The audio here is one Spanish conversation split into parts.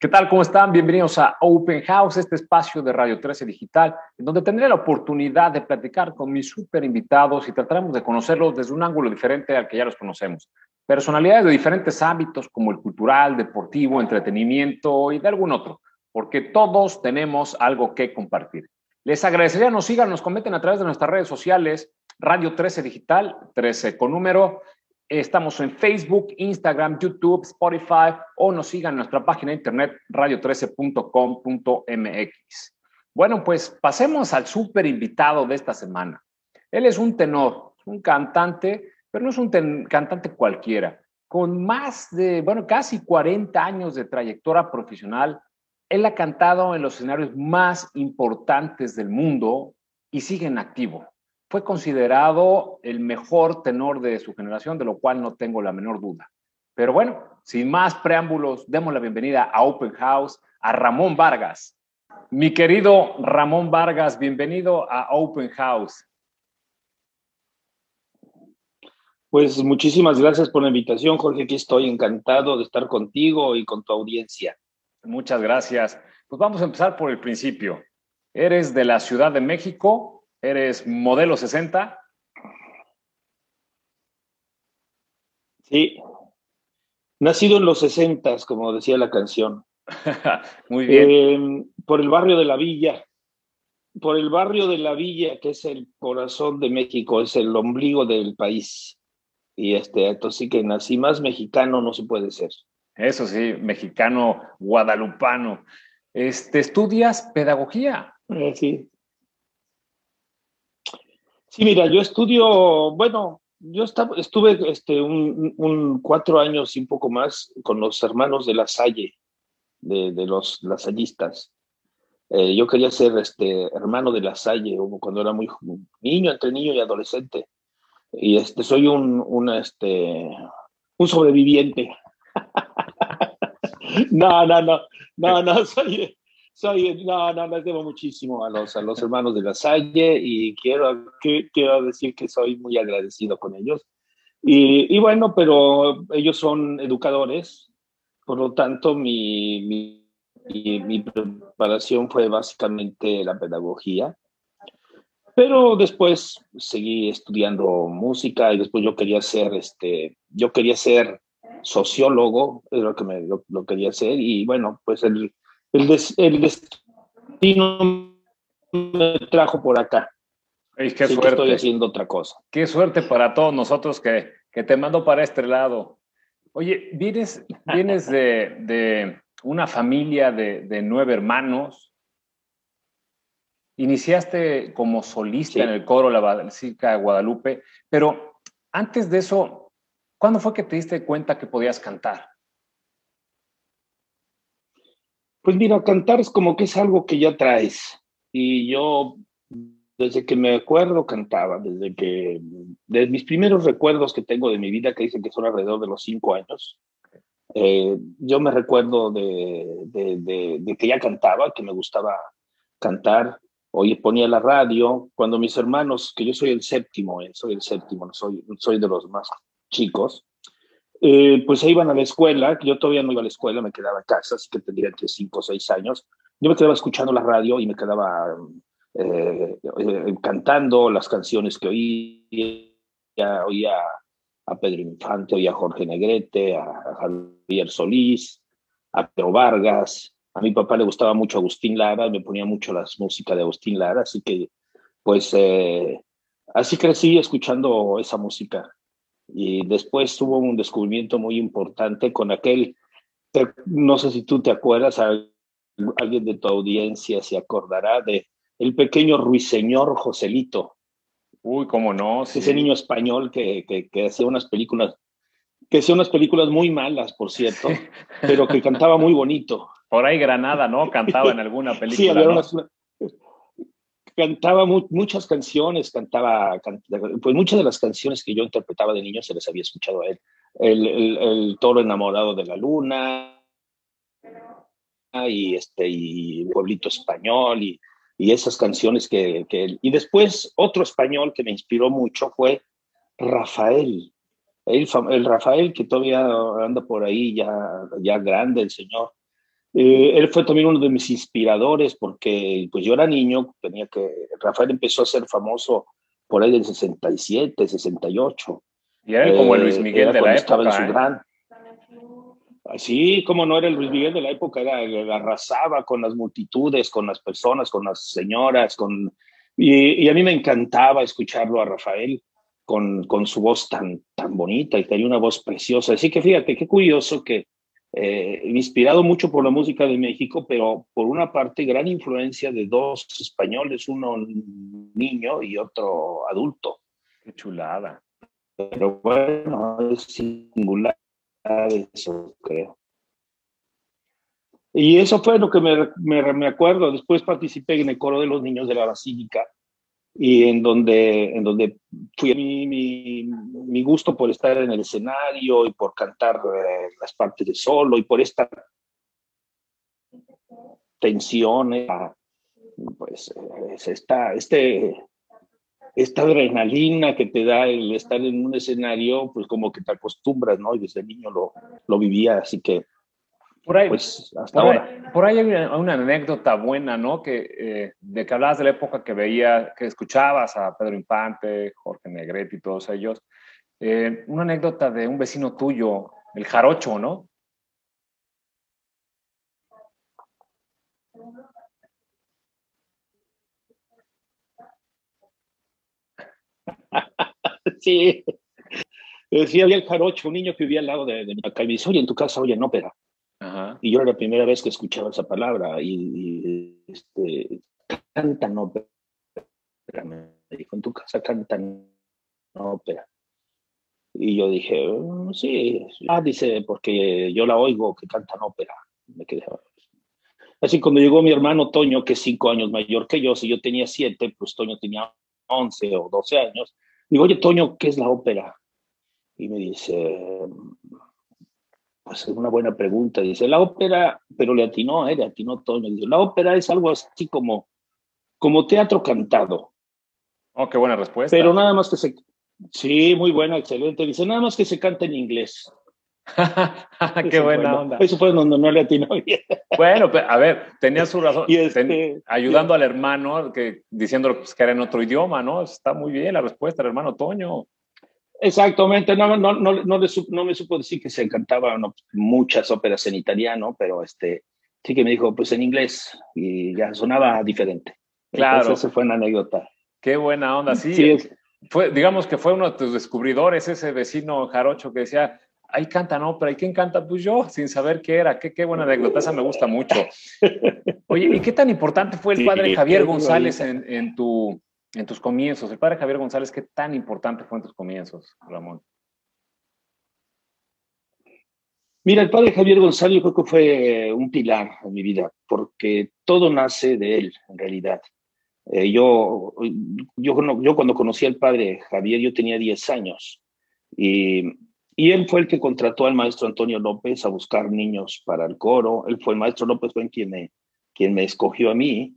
¿Qué tal? ¿Cómo están? Bienvenidos a Open House, este espacio de Radio 13 Digital, en donde tendré la oportunidad de platicar con mis super invitados y trataremos de conocerlos desde un ángulo diferente al que ya los conocemos. Personalidades de diferentes ámbitos como el cultural, deportivo, entretenimiento y de algún otro, porque todos tenemos algo que compartir. Les agradecería nos sigan, nos comenten a través de nuestras redes sociales, Radio 13 Digital, 13 con número, Estamos en Facebook, Instagram, YouTube, Spotify o nos sigan en nuestra página de internet radio13.com.mx. Bueno, pues pasemos al súper invitado de esta semana. Él es un tenor, un cantante, pero no es un cantante cualquiera. Con más de, bueno, casi 40 años de trayectoria profesional, él ha cantado en los escenarios más importantes del mundo y sigue en activo fue considerado el mejor tenor de su generación, de lo cual no tengo la menor duda. Pero bueno, sin más preámbulos, demos la bienvenida a Open House a Ramón Vargas. Mi querido Ramón Vargas, bienvenido a Open House. Pues muchísimas gracias por la invitación, Jorge. Aquí estoy encantado de estar contigo y con tu audiencia. Muchas gracias. Pues vamos a empezar por el principio. Eres de la Ciudad de México, ¿Eres modelo 60? Sí. Nacido en los 60, como decía la canción. Muy bien. Em, por el barrio de la Villa. Por el barrio de la Villa, que es el corazón de México, es el ombligo del país. Y este, entonces sí que nací más mexicano no se puede ser. Eso sí, mexicano guadalupano. Este, ¿Estudias pedagogía? Eh, sí. Sí, mira, yo estudio, bueno, yo estuve este, un, cuatro años y un poco más con los hermanos de la Salle, de, los lasallistas. Eh, yo quería ser este, hermano de la Salle cuando era muy niño, entre niño y adolescente. Y este, soy un, este, un sobreviviente. no, no, no, no, no, soy, soy, no, no, les debo muchísimo a los, a los hermanos de la Salle y quiero, que, quiero decir que soy muy agradecido con ellos. Y, y, bueno, pero ellos son educadores, por lo tanto mi, mi, mi, preparación fue básicamente la pedagogía. Pero después seguí estudiando música y después yo quería ser, este, yo quería ser sociólogo, es lo que me, lo, lo quería ser y bueno, pues el, el, destino me trajo por acá. qué suerte. estoy haciendo otra cosa. Qué suerte para todos nosotros que, que te mando para este lado. Oye, vienes, vienes de, de una familia de, de, nueve hermanos. Iniciaste como solista en el coro La Basílica de Guadalupe, pero antes de eso, ¿cuándo fue que te diste cuenta que podías cantar? Pues mira, cantar es como que es algo que ya traes. Y yo, desde que me acuerdo, cantaba. Desde que, de mis primeros recuerdos que tengo de mi vida, que dicen que son alrededor de los cinco años, eh, yo me recuerdo de, de, que ya cantaba, que me gustaba cantar. Oye, ponía la radio. Cuando mis hermanos, que yo soy el séptimo, eh, soy el séptimo, soy, soy de los más chicos, eh, pues se iban a la escuela, yo todavía no iba a la escuela, me quedaba en casa, así que tendría entre 5 o 6 años. Yo me quedaba escuchando la radio y me quedaba eh, eh, cantando las canciones que oía, oía a Pedro Infante, oía a Jorge Negrete, a, Javier Solís, a Pedro Vargas. A mi papá le gustaba mucho Agustín Lara, me ponía mucho las músicas de Agustín Lara, así que pues así crecí escuchando esa música y después tuvo un descubrimiento muy importante con aquel, no sé si tú te acuerdas, alguien de tu audiencia se acordará de el pequeño ruiseñor Joselito. Uy, cómo no. Ese niño español que, que, hacía unas películas, que hacía unas películas muy malas, por cierto, pero que cantaba muy bonito. Por ahí Granada, ¿no? Cantaba en alguna película. Sí, había unas, cantaba muchas canciones, cantaba, pues muchas de las canciones que yo interpretaba de niño se les había escuchado a él. El, toro enamorado de la luna y este y pueblito español y, y esas canciones que, que, y después otro español que me inspiró mucho fue Rafael el, el Rafael que todavía anda por ahí ya ya grande el señor Eh, él fue también uno de mis inspiradores porque pues yo era niño, tenía que, Rafael empezó a ser famoso por ahí del 67, 68. Y era como el Luis Miguel de la época. Estaba en su ¿eh? gran, Sí, como no era el Luis Miguel de la época, era, arrasaba con las multitudes, con las personas, con las señoras, con, y, a mí me encantaba escucharlo a Rafael con, con, su voz tan, tan bonita y tenía una voz preciosa. Así que fíjate, qué curioso que eh, inspirado mucho por la música de México, pero por una parte gran influencia de dos españoles, uno niño y otro adulto. Qué chulada. Pero bueno, es singular eso, creo. Y eso fue lo que me, me, acuerdo. Después participé en el coro de los niños de la Basílica y en donde, en donde fui a mi, mi, gusto por estar en el escenario y por cantar eh, las partes de solo y por esta tensión, eh, pues es esta, este, esta adrenalina que te da el estar en un escenario, pues como que te acostumbras, ¿no? Y desde niño lo, lo vivía, así que por ahí, pues hasta ahora. por ahí hay una, anécdota buena, ¿no? Que, eh, de que hablabas de la época que veía, que escuchabas a Pedro Infante, Jorge Negrete y todos ellos. Eh, una anécdota de un vecino tuyo, el Jarocho, ¿no? sí. Sí, había el jarocho, un niño que vivía al lado de, de mi y en tu casa oyen ópera. Y yo era la primera vez que escuchaba esa palabra y, este, cantan ópera. Me dijo, en tu casa cantan ópera. Y yo dije, mm, sí, ah, dice, porque yo la oigo que cantan ópera. Me quedé. Así cuando llegó mi hermano Toño, que es cinco años mayor que yo, si yo tenía siete, pues Toño tenía once o doce años, Digo, oye, Toño, ¿qué es la ópera? Y me dice, pues es una buena pregunta. Dice, la ópera, pero le atinó, ¿eh? Le atinó Toño. Dice, la ópera es algo así como, como teatro cantado. Oh, qué buena respuesta. Pero nada más que se... Sí, muy buena, excelente. Dice, nada más que se canta en inglés. Qué buena onda. Eso fue donde no le atinó bien. bueno, a ver, tenía su razón. Y este, ayudando al hermano, que, diciendo pues, que era en otro idioma, ¿no? Está muy bien la respuesta, el hermano Toño. Exactamente, no, no, no, no, no me supo decir que se encantaban muchas óperas en italiano, pero este, sí que me dijo, pues en inglés, y ya sonaba diferente. Claro. Esa fue una anécdota. Qué buena onda, sí. sí fue, digamos que fue uno de tus descubridores, ese vecino jarocho que decía, ahí cantan ópera. ¿Y quién canta? Pues yo, sin saber qué era. Qué, qué buena anécdota, esa me gusta mucho. Oye, ¿y qué tan importante fue el padre Javier González en, en, tu, en tus comienzos? El padre Javier González, ¿qué tan importante fue en tus comienzos, Ramón? Mira, el padre Javier González yo creo que fue un pilar en mi vida, porque todo nace de él, en realidad. Eh, yo, yo, cuando conocí al padre Javier, yo tenía 10 años y y él fue el que contrató al maestro Antonio López a buscar niños para el coro. Él fue el maestro López, fue quien me, quien me escogió a mí,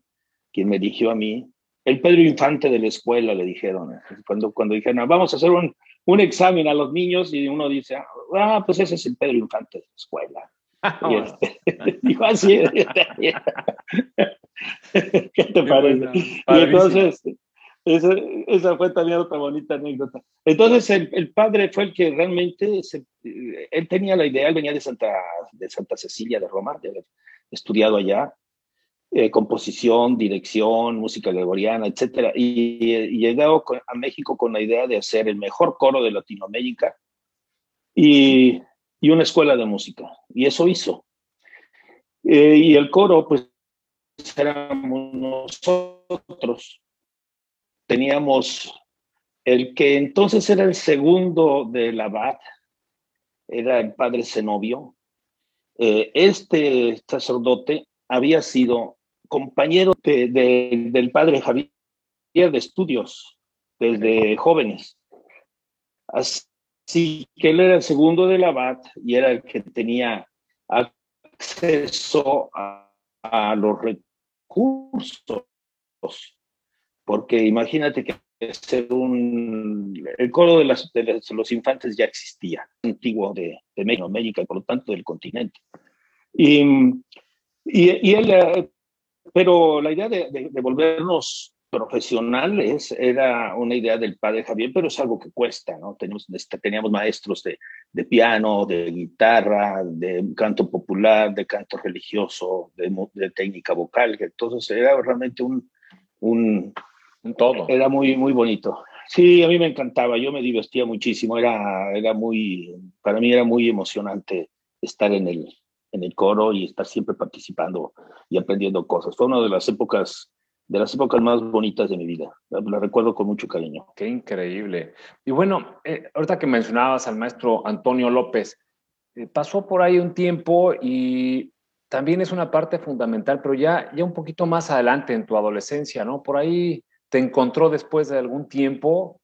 quien me eligió a mí. El Pedro Infante de la escuela, le dijeron. Cuando, cuando dijeron, ah, vamos a hacer un, un examen a los niños, y uno dice, ah, pues ese es el Pedro Infante de la escuela. y este, dijo así. ¿Qué te parece? y entonces, esa, esa, fue también otra bonita anécdota. Entonces, el, el, padre fue el que realmente, se, él tenía la idea, él venía de Santa, de Santa Cecilia de Roma, de haber estudiado allá, eh, composición, dirección, música gregoriana, etc. Y, y, llegó a México con la idea de hacer el mejor coro de Latinoamérica y, y una escuela de música. Y eso hizo. Eh, y el coro, pues, éramos nosotros teníamos el que entonces era el segundo del abad, era el padre Zenobio. Eh, este sacerdote había sido compañero del padre Javier de estudios desde jóvenes. Así que él era el segundo del abad y era el que tenía acceso a los recursos porque imagínate que ser un, el coro de, los infantes ya existía, antiguo de, de América y por lo tanto del continente. Y, Y, él, eh, pero la idea de, volvernos profesionales era una idea del padre Javier, pero es algo que cuesta, ¿no? Teníamos, teníamos maestros de, de piano, de guitarra, de canto popular, de canto religioso, de, de técnica vocal, entonces era realmente un, un, un todo. Era muy, muy bonito. Sí, a mí me encantaba, yo me divertía muchísimo, era, era muy, para mí era muy emocionante estar en el, en el coro y estar siempre participando y aprendiendo cosas. Fue una de las épocas, de las épocas más bonitas de mi vida. La, recuerdo con mucho cariño. Qué increíble. Y bueno, eh, ahorita que mencionabas al maestro Antonio López, eh, pasó por ahí un tiempo y también es una parte fundamental, pero ya, ya un poquito más adelante en tu adolescencia, ¿no? Por ahí te encontró después de algún tiempo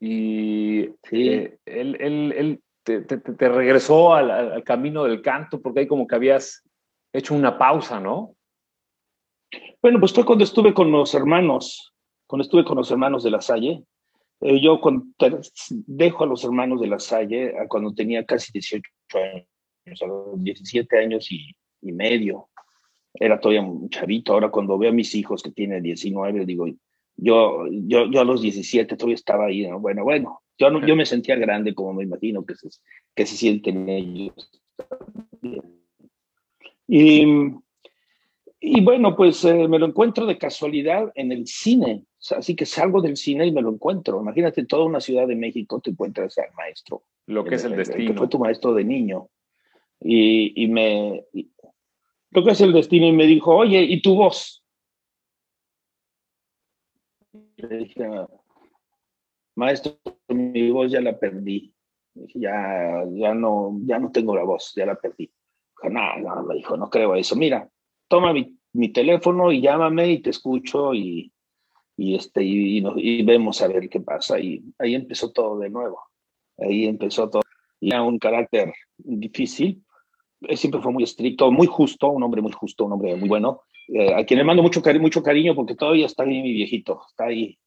y eh, él, él, él te, te, regresó al, al, camino del canto porque ahí como que habías hecho una pausa, ¿no? Bueno, pues fue cuando estuve con los hermanos, cuando estuve con los hermanos de la Salle. Eh, yo dejo a los hermanos de la Salle cuando tenía casi 18 años, a los 17 años y, y medio. Era todavía un chavito. Ahora cuando veo a mis hijos que tienen 19, digo, yo, yo, yo a los 17 todavía estaba ahí, bueno, bueno, yo, no, yo me sentía grande como me imagino que se, que se sienten ellos. Y, y bueno, pues eh, me lo encuentro de casualidad en el cine, así que salgo del cine y me lo encuentro. Imagínate, toda una ciudad de México te encuentras al maestro. Lo que es el, destino. que fue tu maestro de niño. Y, y me... lo que es el destino y me dijo, oye, ¿y tu voz? Le dije, maestro, mi voz ya la perdí. ya, ya, no, ya no tengo la voz, ya la perdí. No, no, me dijo, no creo eso. Mira, toma mi, mi teléfono y llámame y te escucho y, y, este, y, y, vemos a ver qué pasa. Y ahí empezó todo de nuevo. Ahí empezó todo. Y era un carácter difícil. Siempre fue muy estricto, muy justo, un hombre muy justo, un hombre muy bueno. Eh, a quien le mando mucho, cari mucho cariño porque todavía está ahí mi viejito, está ahí,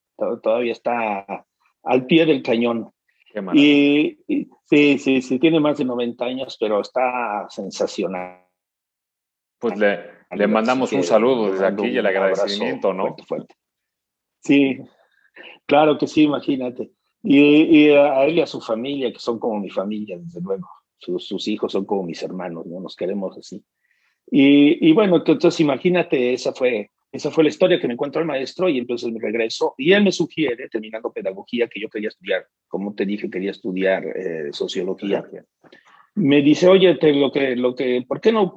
todavía está al pie del cañón. Y, sí, sí, sí, tiene más de 90 años, pero está sensacional. Pues le, le mandamos un saludo desde aquí y el agradecimiento, ¿no? Sí, claro que sí, imagínate. Y, y, a él y a su familia, que son como mi familia, desde luego. Sus, sus hijos son como mis hermanos, ¿no? Nos queremos así. Y, y, bueno, entonces imagínate, esa fue, esa fue la historia que me encuentro al maestro y entonces me regreso y él me sugiere, terminando pedagogía, que yo quería estudiar, como te dije, quería estudiar eh, sociología. Me dice, oye, te, lo que, lo que, ¿por qué no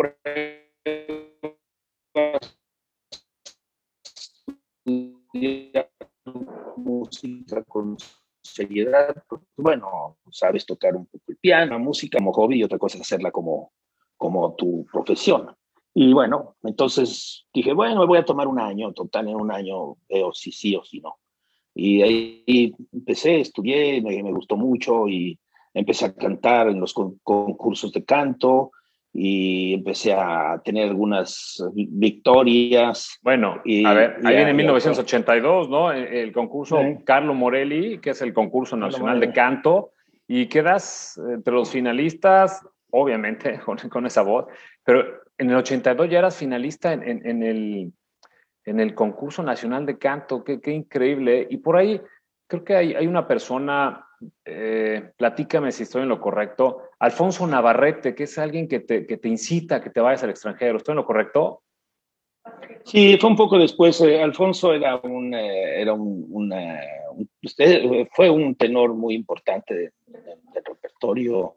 música con seriedad? Bueno, sabes tocar un poco el piano, música como hobby y otra cosa es hacerla como, como tu profesión. Y bueno, entonces dije, bueno, me voy a tomar un año, total, en un año veo si sí o si no. Y ahí empecé, estudié, me, me gustó mucho y empecé a cantar en los concursos de canto y empecé a tener algunas victorias. Bueno, y, a ver, ahí viene 1982, ¿no? El, concurso Carlo Morelli, que es el concurso nacional de canto, y quedas entre los finalistas obviamente, con, esa voz, pero en el 82 ya eras finalista en, el, en el concurso nacional de canto, qué, increíble. Y por ahí creo que hay, una persona, eh, platícame si estoy en lo correcto, Alfonso Navarrete, que es alguien que te, que te incita a que te vayas al extranjero, ¿estoy en lo correcto? Sí, fue un poco después. Eh, Alfonso era un, eh, era un, usted fue un tenor muy importante del repertorio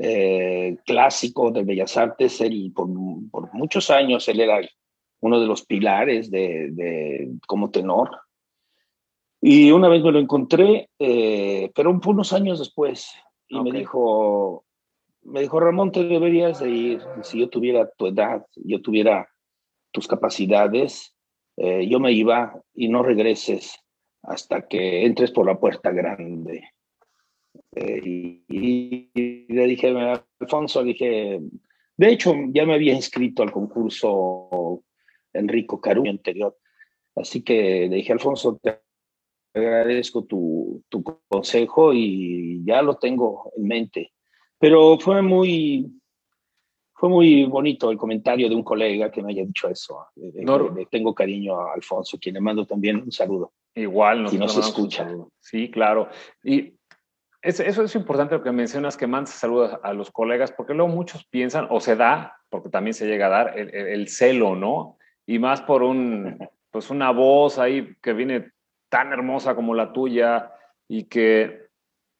eh, clásico de Bellas Artes. Él, por, muchos años, él era uno de los pilares de, como tenor. Y una vez me lo encontré, eh, pero fue unos años después, y me dijo, me dijo, Ramón, te deberías de ir. Si yo tuviera tu edad, yo tuviera tus capacidades, eh, yo me iba y no regreses hasta que entres por la puerta grande. Eh, y, le dije a Alfonso, dije, de hecho ya me había inscrito al concurso Enrico Caruño anterior, así que le dije, Alfonso, te agradezco tu, tu consejo y ya lo tengo en mente. Pero fue muy, fue muy bonito el comentario de un colega que me haya dicho eso. Le, tengo cariño a Alfonso, quien le mando también un saludo. Igual, no se escucha. Sí, claro. Y eso, es importante lo que mencionas, que mandes saludos a los colegas, porque luego muchos piensan, o se da, porque también se llega a dar, el, celo, ¿no? Y más por un, pues una voz ahí que viene tan hermosa como la tuya y que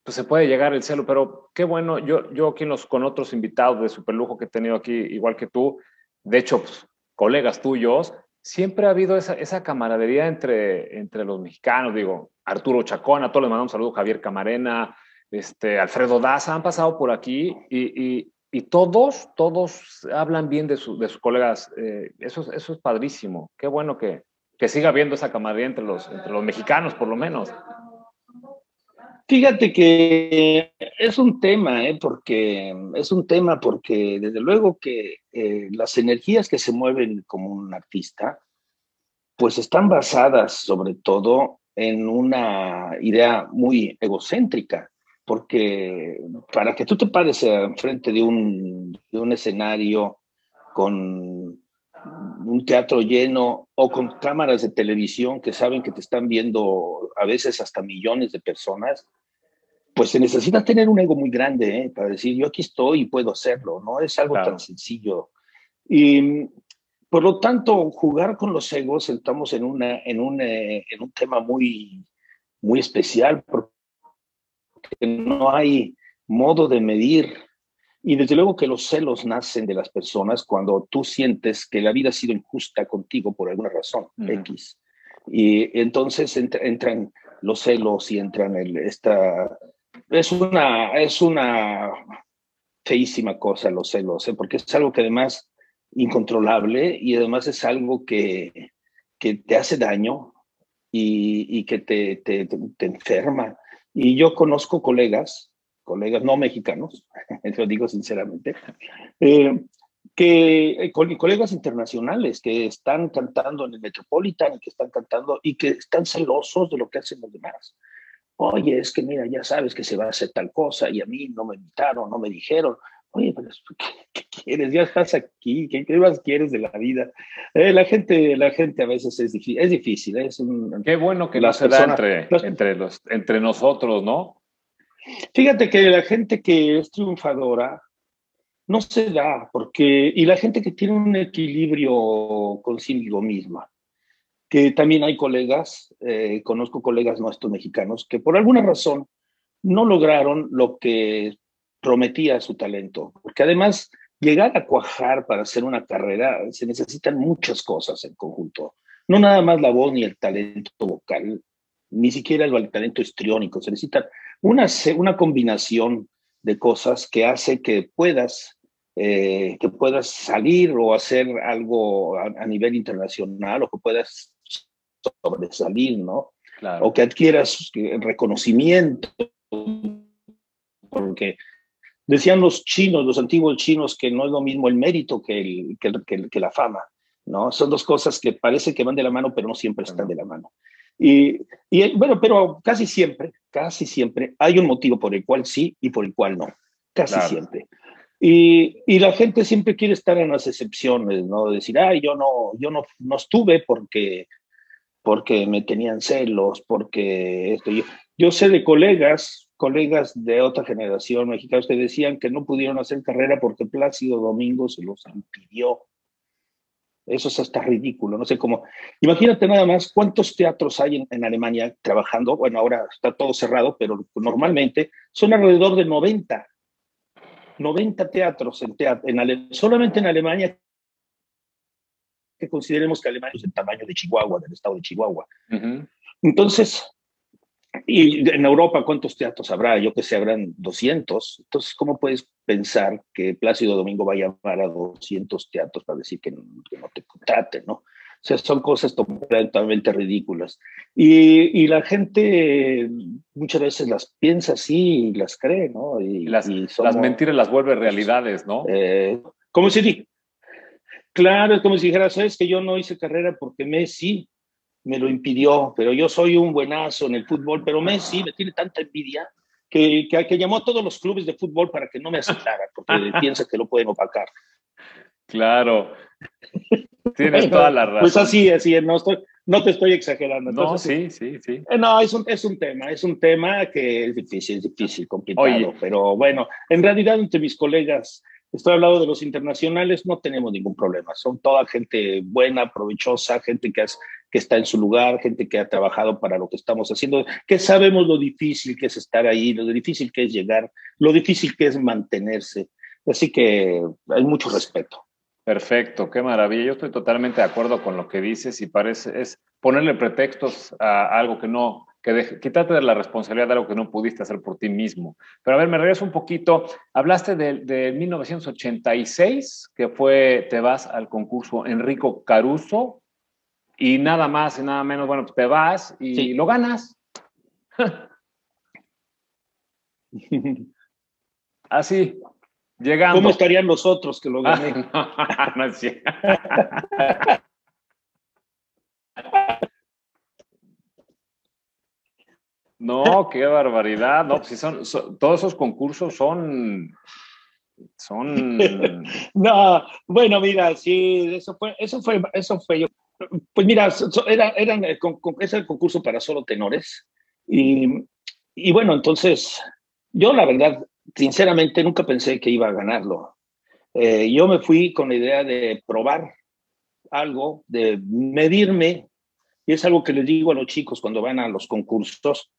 pues se puede llegar el celo, pero qué bueno, yo, yo aquí los, con otros invitados de superlujo que he tenido aquí, igual que tú, de hecho, pues, colegas tuyos, siempre ha habido esa, esa, camaradería entre, entre los mexicanos, digo, Arturo Chacona, todos les mandamos un saludo, Javier Camarena, este, Alfredo Daza, han pasado por aquí y, y, y todos, todos hablan bien de, de sus colegas. Eh, eso, eso es padrísimo. Qué bueno que, que siga habiendo esa camaradería entre los, entre los mexicanos, por lo menos. Fíjate que es un tema, ¿eh? porque es un tema porque desde luego que eh, las energías que se mueven como un artista, pues están basadas sobre todo en una idea muy egocéntrica, porque para que tú te pares enfrente de un, de un escenario con un teatro lleno o con cámaras de televisión que saben que te están viendo a veces hasta millones de personas, pues se necesita tener un ego muy grande ¿eh? para decir, yo aquí estoy y puedo hacerlo, no es algo tan sencillo. Y por lo tanto, jugar con los egos, estamos en, una, en, un, eh, en un tema muy, muy especial, porque no hay modo de medir. Y desde luego que los celos nacen de las personas cuando tú sientes que la vida ha sido injusta contigo por alguna razón, X. Y entonces entran los celos y entran el, esta es una, es una feísima cosa los celos, ¿eh? porque es algo que además incontrolable y además es algo que, que te hace daño y, y que te, te, te, enferma. Y yo conozco colegas, colegas no mexicanos, lo digo sinceramente, eh, que eh, colegas internacionales que están cantando en el Metropolitan, que están cantando y que están celosos de lo que hacen los demás oye, es que mira, ya sabes que se va a hacer tal cosa y a mí no me invitaron, no me dijeron. Oye, pero ¿qué, quieres? Ya estás aquí, ¿qué, más quieres de la vida? Eh, la, gente, la gente a veces es difícil, es difícil. ¿eh? Es un, qué bueno que la se da entre, entre, los, entre nosotros, ¿no? Fíjate que la gente que es triunfadora no se da, porque, y la gente que tiene un equilibrio consigo misma, que también hay colegas, eh, conozco colegas nuestros mexicanos, que por alguna razón no lograron lo que prometía su talento, porque además llegar a cuajar para hacer una carrera se necesitan muchas cosas en conjunto, no nada más la voz ni el talento vocal, ni siquiera el, talento histriónico, se necesita una, una combinación de cosas que hace que puedas eh, que puedas salir o hacer algo a, a, nivel internacional o que puedas sobresalir, ¿no? O que adquieras reconocimiento, porque decían los chinos, los antiguos chinos, que no es lo mismo el mérito que, el, que, que, la fama, ¿no? Son dos cosas que parece que van de la mano, pero no siempre están de la mano. Y, y, bueno, pero casi siempre, casi siempre hay un motivo por el cual sí y por el cual no, casi siempre. Y, y, la gente siempre quiere estar en las excepciones, ¿no? Decir, ay, yo no, yo no, no estuve porque porque me tenían celos, porque esto. Yo, yo sé de colegas, colegas de otra generación mexicanos que decían que no pudieron hacer carrera porque Plácido Domingo se los impidió. Eso es hasta ridículo, no sé cómo. Imagínate nada más cuántos teatros hay en, Alemania trabajando. Bueno, ahora está todo cerrado, pero normalmente son alrededor de 90. 90 teatros en teatro, en solamente en Alemania que consideremos que Alemania es el tamaño de Chihuahua, del estado de Chihuahua. Entonces, y en Europa, ¿cuántos teatros habrá? Yo que sé, habrán 200. Entonces, ¿cómo puedes pensar que Plácido Domingo va a llamar a 200 teatros para decir que no, te contraten, no? O sea, son cosas totalmente ridículas. Y, y, la gente muchas veces las piensa así y las cree, ¿no? Y, las, las mentiras las vuelve realidades, ¿no? Eh, como si Claro, es como si dijera, sabes que yo no hice carrera porque Messi me lo impidió, pero yo soy un buenazo en el fútbol, pero Messi me tiene tanta envidia que, que, llamó a todos los clubes de fútbol para que no me aceptaran, porque piensa que lo pueden opacar. Claro. Tienes toda la razón. Pues así, así, no, estoy, no te estoy exagerando. no, sí, sí, sí. Eh, no, es un, es un tema, es un tema que es difícil, es difícil, complicado, pero bueno, en realidad entre mis colegas, estoy hablando de los internacionales, no tenemos ningún problema. Son toda gente buena, provechosa, gente que, que está en su lugar, gente que ha trabajado para lo que estamos haciendo, que sabemos lo difícil que es estar ahí, lo difícil que es llegar, lo difícil que es mantenerse. Así que hay mucho respeto. Perfecto, qué maravilla. Yo estoy totalmente de acuerdo con lo que dices y parece es ponerle pretextos a algo que no, que de, quítate de la responsabilidad de algo que no pudiste hacer por ti mismo. Pero a ver, me regreso un poquito. Hablaste de, de 1986, que fue, te vas al concurso Enrico Caruso y nada más y nada menos, bueno, te vas y lo ganas. Así, Llegando. ¿Cómo estarían los otros que lo gané? no, qué barbaridad. No, si son, todos esos concursos son. Son. no, bueno, mira, sí, eso fue, eso fue, eso fue yo. Pues mira, era, eran, es el concurso para solo tenores. Y, y bueno, entonces, yo la verdad sinceramente nunca pensé que iba a ganarlo. Eh, yo me fui con la idea de probar algo, de medirme, y es algo que les digo a los chicos cuando van a los concursos,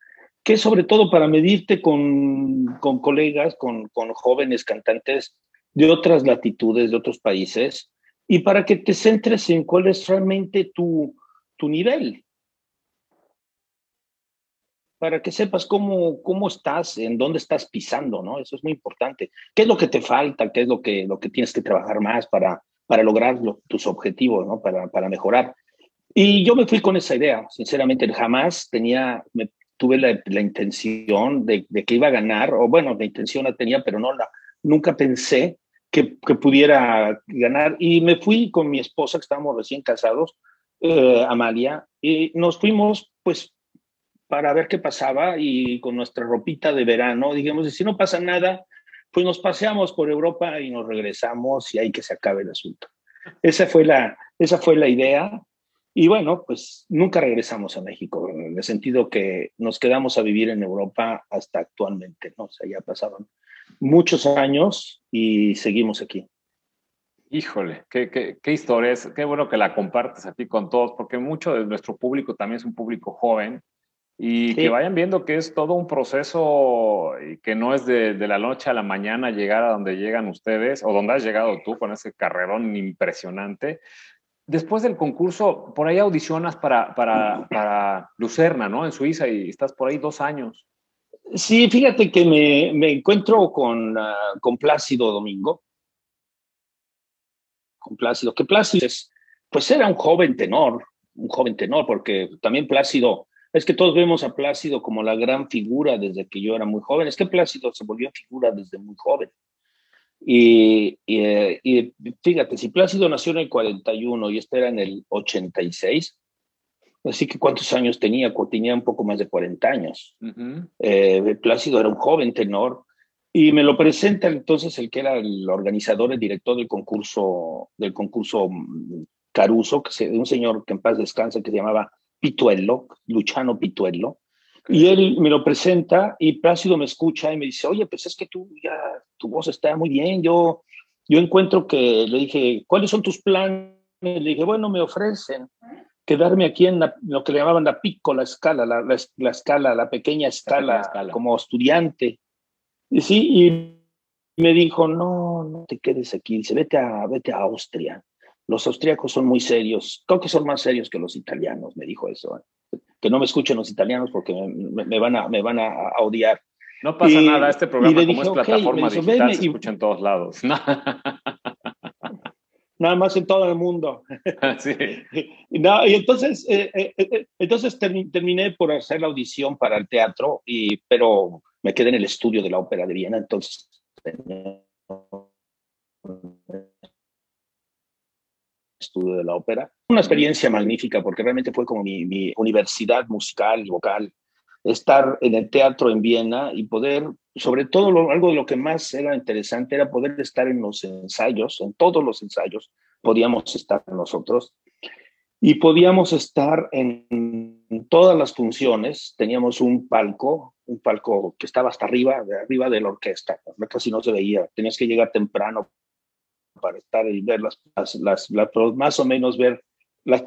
que sobre todo para medirte con, con colegas, con, con jóvenes cantantes de otras latitudes, de otros países, y para que te centres en cuál es realmente tu, tu nivel para que sepas cómo, cómo estás, en dónde estás pisando, ¿no? Eso es muy importante. ¿Qué es lo que te falta? ¿Qué es lo que, lo que tienes que trabajar más para, para lograr tus objetivos, ¿no? Para, para mejorar. Y yo me fui con esa idea, sinceramente, jamás tenía, tuve la, la intención de, de, que iba a ganar, o bueno, la intención la tenía, pero no la, nunca pensé que, que pudiera ganar. Y me fui con mi esposa, que estábamos recién casados, eh, Amalia, y nos fuimos, pues, para ver qué pasaba y con nuestra ropita de verano, digamos, si no pasa nada, pues nos paseamos por Europa y nos regresamos y hay que se acabe el asunto. Esa fue la, esa fue la idea. Y bueno, pues nunca regresamos a México, en el sentido que nos quedamos a vivir en Europa hasta actualmente, ¿no? O sea, ya pasaron muchos años y seguimos aquí. Híjole, qué, qué, qué historia es, qué bueno que la compartes aquí con todos, porque mucho de nuestro público también es un público joven y que vayan viendo que es todo un proceso y que no es de, de, la noche a la mañana llegar a donde llegan ustedes o donde has llegado tú con ese carrerón impresionante. Después del concurso, por ahí audicionas para, para, para Lucerna, ¿no? En Suiza y estás por ahí dos años. Sí, fíjate que me, me encuentro con, uh, con Plácido Domingo. Con Plácido, que Plácido es, pues era un joven tenor, un joven tenor, porque también Plácido es que todos vemos a Plácido como la gran figura desde que yo era muy joven. Es que Plácido se volvió figura desde muy joven. Y, y, fíjate, si Plácido nació en el 41 y este era en el 86, así que ¿cuántos años tenía? Tenía un poco más de 40 años. eh, Plácido era un joven tenor y me lo presenta entonces el que era el organizador, el director del concurso, del concurso mm, Caruso, que se, un señor que en paz descansa, que se llamaba Pituello, Luciano Pituello, y él me lo presenta y Plácido me escucha y me dice, oye, pues es que tú ya, tu voz está muy bien, yo, yo encuentro que, le dije, ¿cuáles son tus planes? Le dije, bueno, me ofrecen quedarme aquí en lo que le llamaban la piccola escala, la, la, la escala, la pequeña escala, escala, como estudiante. Y sí, y me dijo, no, no te quedes aquí, dice, vete a, vete a Austria los austríacos son muy serios, creo que son más serios que los italianos, me dijo eso. Que no me escuchen los italianos porque me, me van, a, me van a, odiar. No pasa nada, este programa como es plataforma okay, digital se escucha en todos lados. Nada más en todo el mundo. Sí. No, y entonces, eh, eh, eh, entonces terminé por hacer la audición para el teatro, y, pero me quedé en el estudio de la Ópera de Viena, entonces estudio de la ópera. Una experiencia magnífica porque realmente fue como mi, mi universidad musical y vocal. estar en el teatro en Viena y poder, sobre todo algo de lo que más era interesante era poder estar en los ensayos, en todos los ensayos podíamos estar nosotros y podíamos estar en todas las funciones. Teníamos un palco, un palco que estaba hasta arriba, de arriba de la orquesta, casi no se veía, tenías que llegar temprano para estar y ver las, las, las, más o menos ver las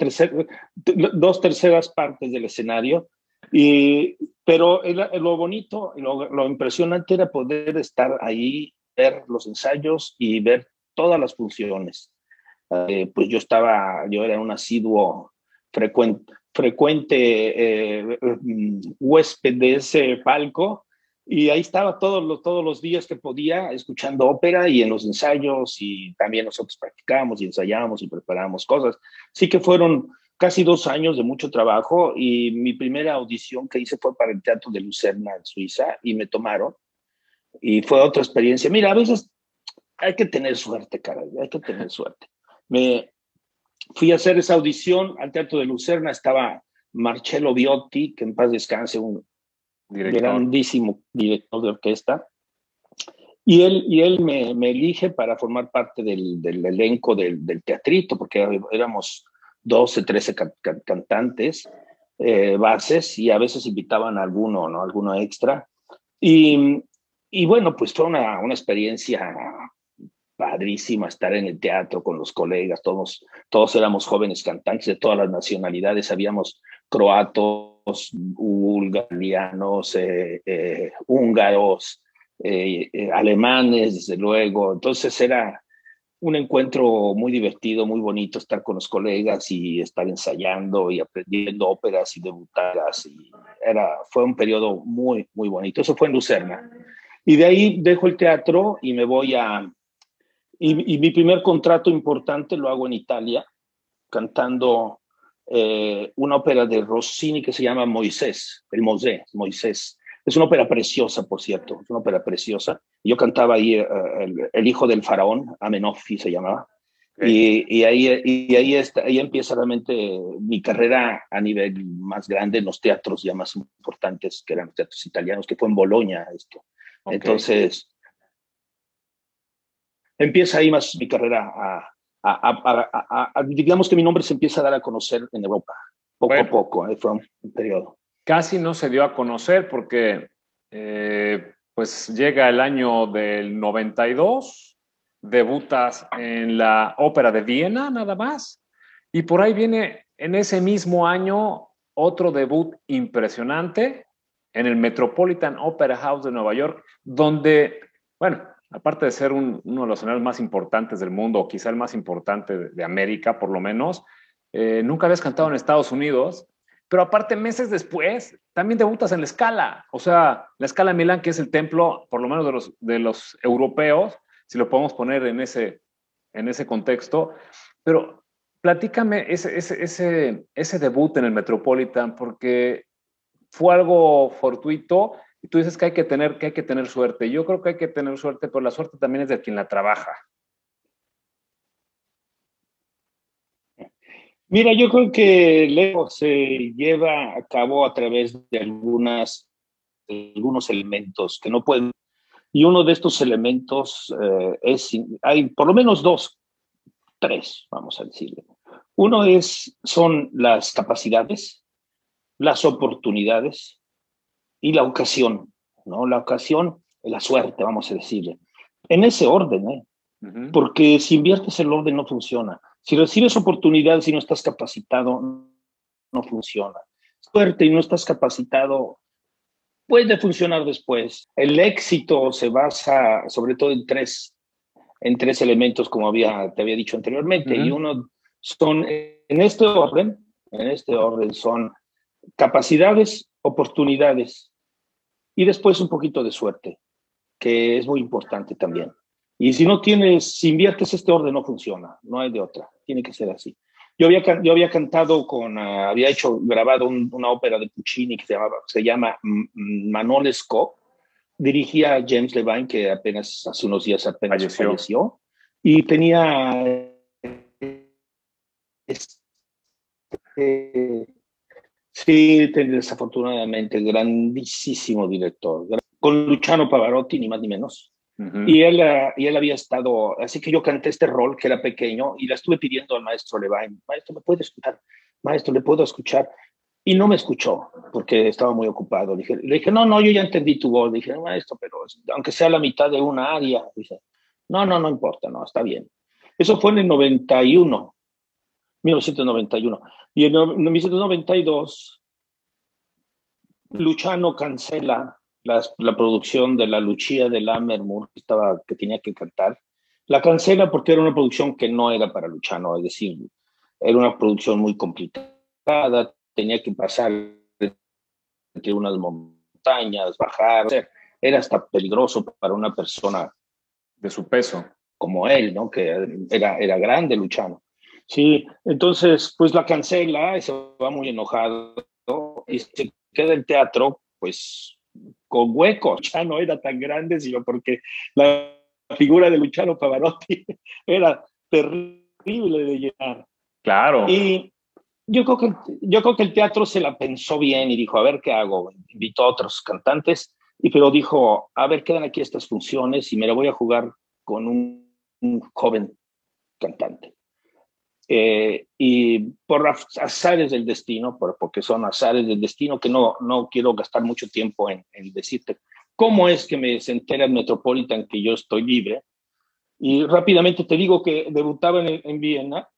dos terceras partes del escenario y, pero lo bonito, lo, lo impresionante era poder estar ahí, ver los ensayos y ver todas las funciones. Eh, pues yo estaba, yo era un asiduo frecuente, frecuente eh, mm, huésped de ese palco y ahí estaba todos los, todos los días que podía escuchando ópera y en los ensayos y también nosotros practicábamos y ensayábamos y preparábamos cosas. Sí que fueron casi dos años de mucho trabajo y mi primera audición que hice fue para el Teatro de Lucerna en Suiza y me tomaron y fue otra experiencia. Mira, a veces hay que tener suerte, caray, hay que tener suerte. Me fui a hacer esa audición al Teatro de Lucerna, estaba Marcello Biotti, que en paz descanse, un grandísimo director de orquesta, y él, y él me, elige para formar parte del, elenco del, teatrito, porque éramos 12, 13 cantantes, eh, bases, y a veces invitaban a alguno, ¿no? Alguno extra. Y, y bueno, pues fue una, una experiencia padrísima estar en el teatro con los colegas, todos, todos éramos jóvenes cantantes de todas las nacionalidades, habíamos croatos, bulgarianos, eh, eh, húngaros, alemanes, desde luego. Entonces era, un encuentro muy divertido, muy bonito estar con los colegas y estar ensayando y aprendiendo óperas y debutadas. Y era, fue un periodo muy, muy bonito. Eso fue en Lucerna. Y de ahí dejo el teatro y me voy a... Y, mi primer contrato importante lo hago en Italia, cantando eh, una ópera de Rossini que se llama Moisés, el Mosé, Moisés. Es una ópera preciosa, por cierto, es una ópera preciosa. Yo cantaba ahí eh, el, hijo del faraón, Amenofis se llamaba. Y, ahí, y ahí, está, ahí empieza realmente mi carrera a nivel más grande en los teatros ya más importantes, que eran los teatros italianos, que fue en Bolonia esto. Entonces, empieza ahí más mi carrera a, a, digamos que mi nombre se empieza a dar a conocer en Europa, poco a poco, eh, fue un periodo. Casi no se dio a conocer porque eh, pues llega el año del 92, debutas en la Ópera de Viena nada más, y por ahí viene en ese mismo año otro debut impresionante en el Metropolitan Opera House de Nueva York, donde, bueno, aparte de ser uno de los escenarios más importantes del mundo, o quizá el más importante de, América, por lo menos, eh, nunca habías cantado en Estados Unidos pero aparte, meses después, también debutas en la escala. O sea, la escala de Milán, que es el templo, por lo menos de los, de los europeos, si lo podemos poner en ese, en ese contexto. Pero platícame ese, ese, ese, ese debut en el Metropolitan, porque fue algo fortuito y tú dices que hay que tener, que hay que tener suerte. Yo creo que hay que tener suerte, pero la suerte también es de quien la trabaja. Mira, yo creo que Leo se lleva a cabo a través de algunas, algunos elementos que no pueden. Y uno de estos elementos eh, es, hay por lo menos dos, tres, vamos a decirle. Uno es, son las capacidades, las oportunidades y la ocasión, ¿no? La ocasión, la suerte, vamos a decirle. En ese orden, ¿eh? Porque si inviertes el orden no funciona. Si recibes oportunidades y no estás capacitado, no funciona. Suerte y no estás capacitado, puede funcionar después. El éxito se basa sobre todo en tres, en tres elementos, como había, te había dicho anteriormente, y uno son, en este orden, en este orden son capacidades, oportunidades y después un poquito de suerte, que es muy importante también. Y si no tienes, si inviertes este orden, no funciona, no hay de otra, tiene que ser así. Yo había, yo había cantado con, ah, había hecho, grabado una ópera de Puccini que se, llamaba, se llama Manolesco, dirigía a James Levine, que apenas hace unos días apenas falleció, y tenía este, Sí, desafortunadamente, grandísimo director, con Luciano Pavarotti, ni más ni menos. y, él, eh, y él había estado, así que yo canté este rol que era pequeño y la estuve pidiendo al maestro Levine, maestro, ¿me puede escuchar? Maestro, ¿le puedo escuchar? Y no me escuchó porque estaba muy ocupado. Le dije, le dije no, no, yo ya entendí tu voz. Le dije, maestro, pero aunque sea la mitad de una área. Dice, no, no, no importa, no, está bien. Eso fue en el 91, 1991. Y en 1992, Luciano cancela la, la producción de la Lucia de Lammermoor que, estaba, que tenía que cantar. La cancela porque era una producción que no era para Luciano, es decir, era una producción muy complicada, tenía que pasar entre unas montañas, bajar, era hasta peligroso para una persona de su peso como él, ¿no? Que era, era grande Luciano. Sí, entonces pues la cancela y se va muy enojado y se queda el teatro pues con huecos. Ya no era tan grande, sino porque la figura de Luciano Pavarotti era terrible de llenar. Claro. Y yo creo, que, yo creo que el teatro se la pensó bien y dijo, a ver qué hago. Invitó a otros cantantes, y pero dijo, a ver, quedan aquí estas funciones y me la voy a jugar con un, joven cantante. Eh, y por azares del destino, por, porque son azares del destino, que no, no quiero gastar mucho tiempo en, en decirte cómo es que me se entera el Metropolitan que yo estoy libre. Y rápidamente te digo que debutaba en, en Viena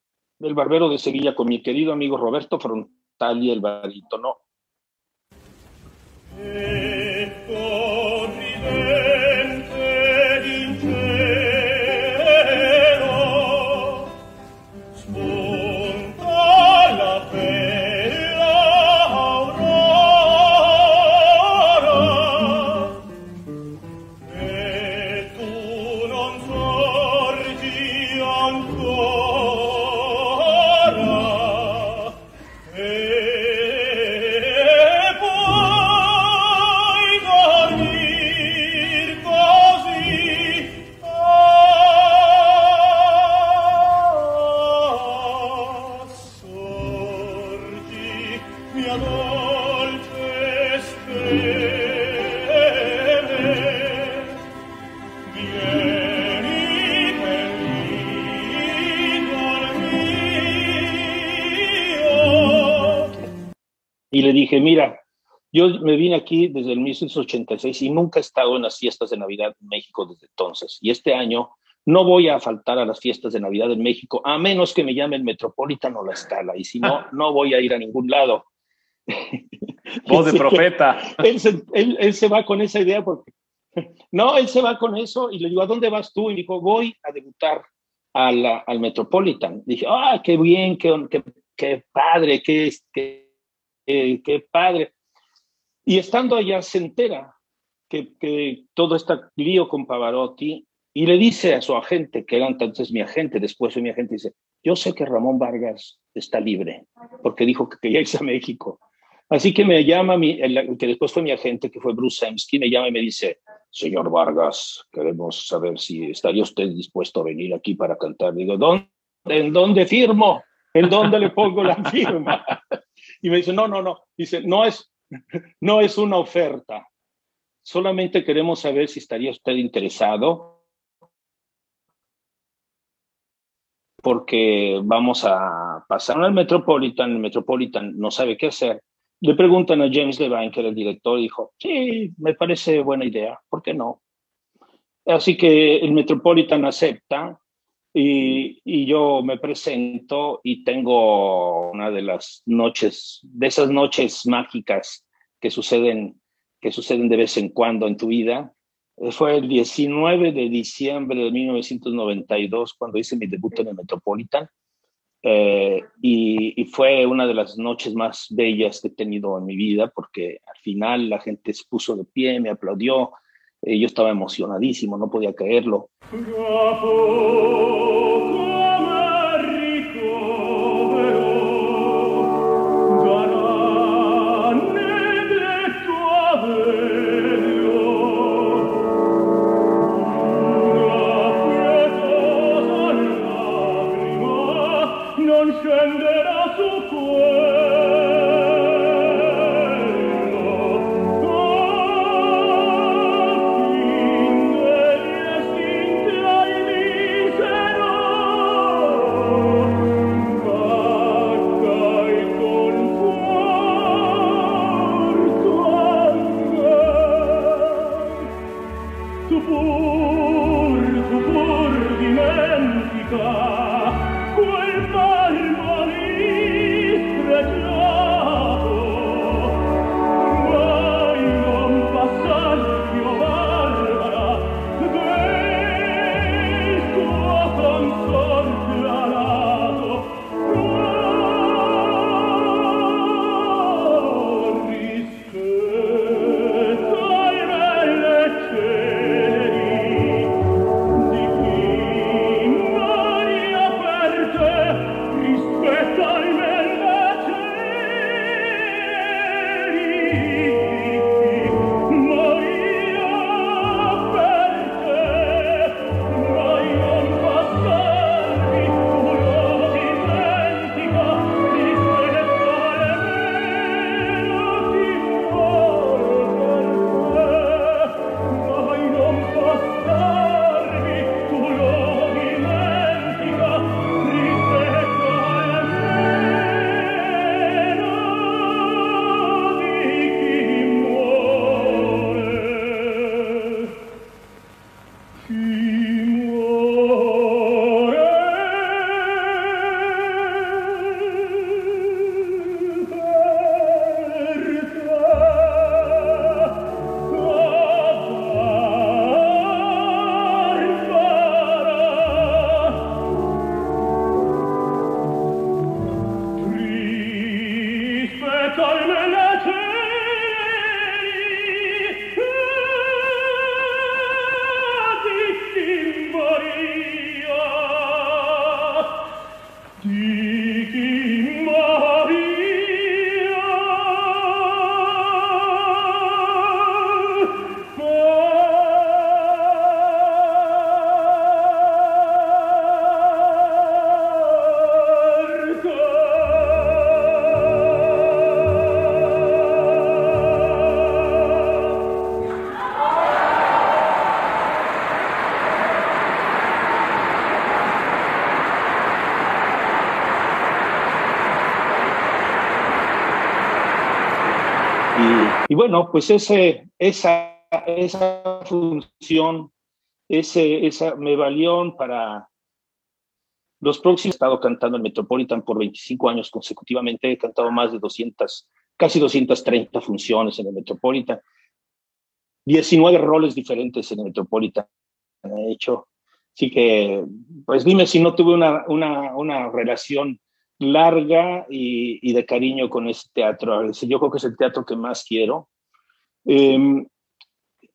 el Barbero de Sevilla con mi querido amigo Roberto Frontali, el barítono. Le dije, mira, yo me vine aquí desde el 1986 y nunca he estado en las fiestas de Navidad en México desde entonces. Y este año no voy a faltar a las fiestas de Navidad en México, a menos que me llame el Metropolitan o la Escala. Y si no, no voy a ir a ningún lado. Voz de profeta. Él se, él, se, va con esa idea porque... No, él se va con eso y le digo, ¿a dónde vas tú? Y dijo, voy a debutar al Metropolitan. Dije, ah, qué bien, qué, qué, qué padre, qué, qué qué padre. Y estando allá se entera que, que todo está lío con Pavarotti y le dice a su agente, que era entonces mi agente, después fue mi agente, dice, yo sé que Ramón Vargas está libre, porque dijo que quería irse a México. Así que me llama, mi, el, que después fue mi agente, que fue Bruce Semsky, me llama y me dice, señor Vargas, queremos saber si estaría usted dispuesto a venir aquí para cantar. Digo, ¿dónde, ¿en dónde firmo? ¿En dónde le pongo la firma? Y me dice, no, no, no. Dice, no es, no es una oferta. Solamente queremos saber si estaría usted interesado porque vamos a pasar al Metropolitan, el Metropolitan no sabe qué hacer. Le preguntan a James Levine, que era el director, dijo, sí, me parece buena idea, ¿por qué no? Así que el Metropolitan acepta y, yo me presento y tengo una de las noches, de esas noches mágicas que suceden, que suceden de vez en cuando en tu vida. Fue el 19 de diciembre de 1992 cuando hice mi debut en el Metropolitan. Eh, y, y, fue una de las noches más bellas que he tenido en mi vida porque al final la gente se puso de pie, me aplaudió, eh, yo estaba emocionadísimo, no podía creerlo. Y bueno, pues ese, esa, esa función, ese, esa me valió para los próximos. He estado cantando en Metropolitan por 25 años consecutivamente. He cantado más de 200, casi 230 funciones en el Metropolitan. 19 roles diferentes en el Metropolitan he hecho. Así que, pues dime si no tuve una, una, una relación larga y, de cariño con ese teatro. Yo creo que es el teatro que más quiero. Em,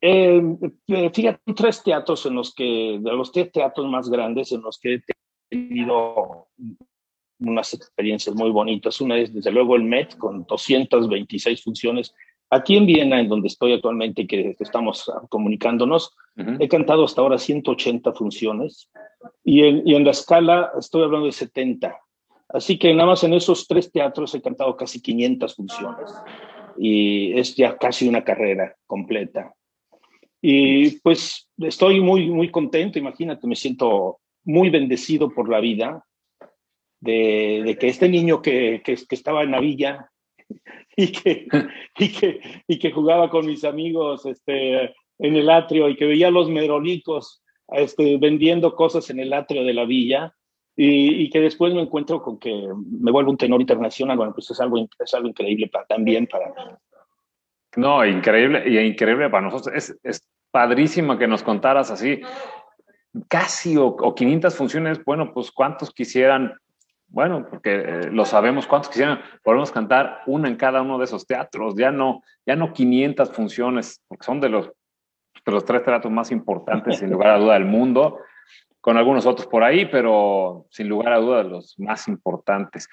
eh, fíjate, tres teatros en los que, de los tres teatros más grandes en los que he tenido unas experiencias muy bonitas. Una es, desde luego, el Met, con 226 funciones. Aquí en Viena, en donde estoy actualmente, que estamos comunicándonos, he cantado hasta ahora 180 funciones y en, y en la escala estoy hablando de 70. Así que nada más en esos tres teatros he cantado casi 500 funciones y es ya casi una carrera completa. Y pues estoy muy, muy contento, imagínate, me siento muy bendecido por la vida de, que este niño que, que, estaba en la villa y que, y que, y que jugaba con mis amigos este, en el atrio y que veía a los merolicos este, vendiendo cosas en el atrio de la villa, y, que después me encuentro con que me vuelvo un tenor internacional, bueno, pues es algo, es algo increíble para, también para... No, increíble, y increíble para nosotros. Es, es padrísimo que nos contaras así, casi o, 500 funciones, bueno, pues cuántos quisieran, bueno, porque eh, lo sabemos, cuántos quisieran, podemos cantar una en cada uno de esos teatros, ya no, ya no 500 funciones, porque son de los, de los tres teatros más importantes, sin lugar a duda, del mundo con algunos otros por ahí, pero sin lugar a dudas los más importantes.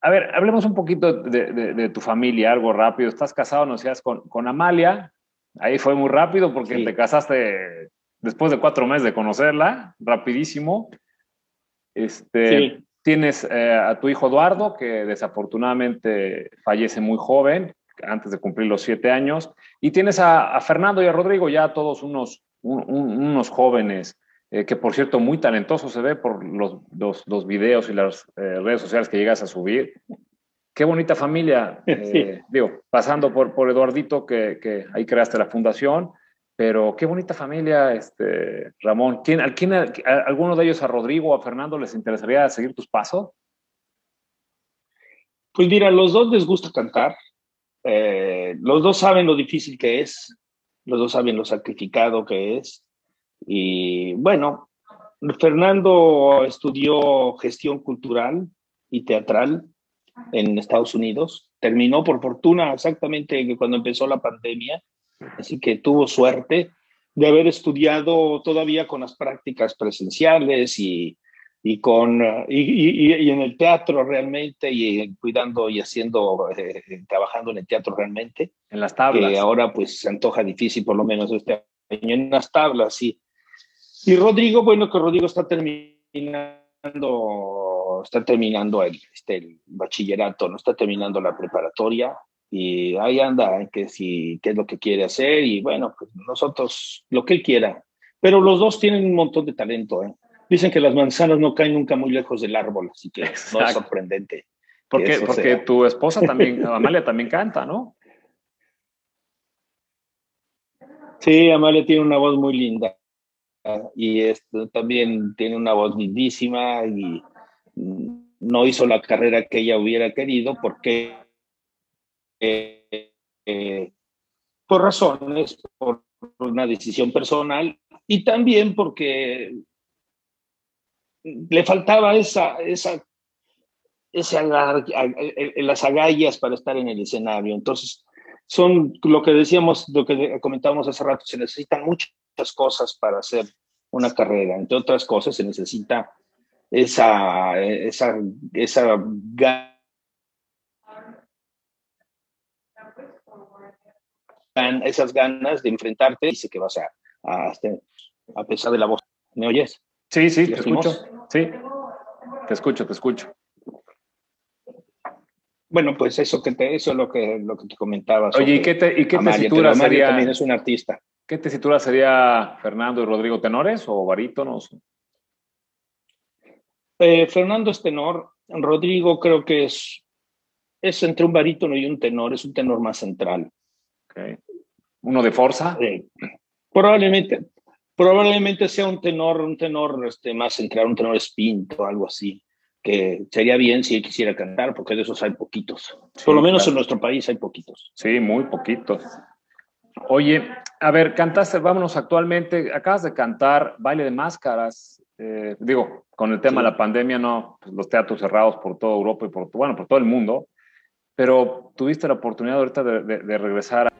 A ver, hablemos un poquito de, tu familia, algo rápido. Estás casado, no seas con, con Amalia. Ahí fue muy rápido porque te casaste después de cuatro meses de conocerla, rapidísimo. Este, Tienes eh, a tu hijo Eduardo, que desafortunadamente fallece muy joven, antes de cumplir los siete años. Y tienes a, Fernando y a Rodrigo, ya todos unos, unos jóvenes eh, que por cierto muy talentoso se ve por los, los, videos y las eh, redes sociales que llegas a subir. Qué bonita familia, eh, digo, pasando por, por Eduardito, que, que, ahí creaste la fundación, Pero qué bonita familia, este, Ramón. ¿Quién, al, quién, ¿Alguno de ellos, a Rodrigo o a Fernando, les interesaría seguir tus pasos? Pues mira, los dos les gusta cantar. Eh, los dos saben lo difícil que es. Los dos saben lo sacrificado que es. Y bueno, Fernando estudió gestión cultural y teatral en Estados Unidos. Terminó por fortuna exactamente cuando empezó la pandemia, así que tuvo suerte de haber estudiado todavía con las prácticas presenciales y, y con, y, y, en el teatro realmente y cuidando y haciendo, eh, trabajando en el teatro realmente. En las tablas. Que ahora pues se antoja difícil por lo menos este año en las tablas, sí. Y Rodrigo, bueno, que Rodrigo está terminando, está terminando el, este, el bachillerato, no está terminando la preparatoria y ahí anda, que si, qué es lo que quiere hacer y bueno, pues nosotros, lo que él quiera. Pero los dos tienen un montón de talento, ¿eh? Dicen que las manzanas no caen nunca muy lejos del árbol, así que no es sorprendente. Porque, porque tu esposa también, Amalia también canta, ¿no? Sí, Amalia tiene una voz muy linda y esto, también tiene una voz lindísima y no hizo la carrera que ella hubiera querido porque eh, por razones, por una decisión personal y también porque le faltaba esa, esa, las agallas para estar en el escenario. Entonces, son lo que decíamos, lo que comentábamos hace rato, se necesitan muchas cosas para hacer una carrera. Entre otras cosas, se necesita esa, esa, esa esas ganas de enfrentarte, dice que vas a, a, a pesar de la voz. ¿Me oyes? Sí, sí, te escucho. Sí, te escucho, te escucho. Bueno, pues eso que te, eso es lo que, lo que te comentaba. Oye, ¿y qué, te, ¿y qué tesitura sería? también es un artista. ¿Qué tesitura sería Fernando y Rodrigo tenores o barítonos? Eh, Fernando es tenor, Rodrigo creo que es, es entre un barítono y un tenor, es un tenor más central. Okay. ¿Uno de fuerza? probablemente, probablemente sea un tenor, un tenor este, más central, un tenor espinto, algo así, que sería bien si él quisiera cantar, porque de esos hay poquitos. Por lo menos en nuestro país hay poquitos. Sí, muy poquitos. Oye, a ver, cantaste, vámonos actualmente, acabas de cantar Baile de Máscaras, eh, digo, con el tema de la pandemia, no, pues, los teatros cerrados por toda Europa y por, bueno, por todo el mundo, pero tuviste la oportunidad ahorita de, de, de regresar a...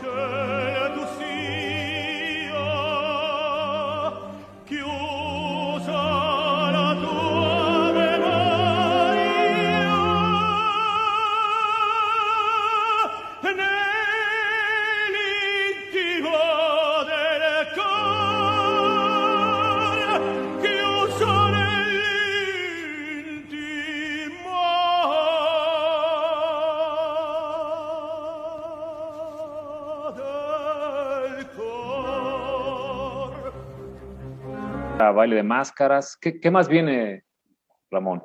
pace baile de máscaras. ¿Qué, ¿Qué, más viene, Ramón?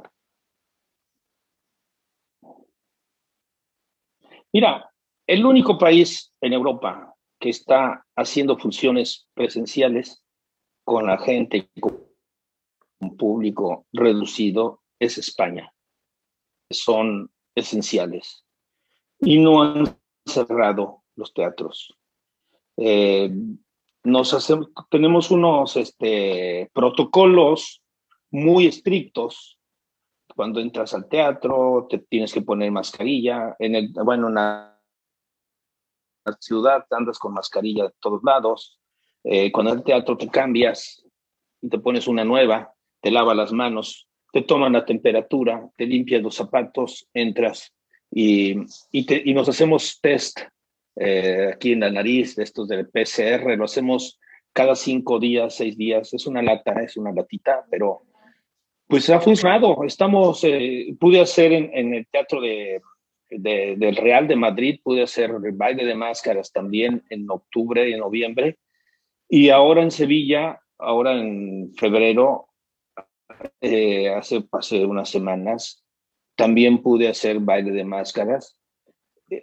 Mira, el único país en Europa que está haciendo funciones presenciales con la gente, con un público reducido, es España. Son esenciales. Y no han cerrado los teatros. Eh, nos hacemos, tenemos unos este, protocolos muy estrictos. Cuando entras al teatro, te tienes que poner mascarilla. En el, bueno, en la ciudad andas con mascarilla de todos lados. Eh, cuando el teatro te cambias y te pones una nueva, te lava las manos, te toman la temperatura, te limpias los zapatos, entras y, y, nos hacemos test eh, aquí en la nariz, de estos del PCR, lo hacemos cada cinco días, seis días, es una lata, es una latita, pero pues ha funcionado. Estamos, eh, pude hacer en, el Teatro de, del Real de Madrid, pude hacer el baile de máscaras también en octubre y en noviembre, y ahora en Sevilla, ahora en febrero, eh, hace, hace unas semanas, también pude hacer baile de máscaras.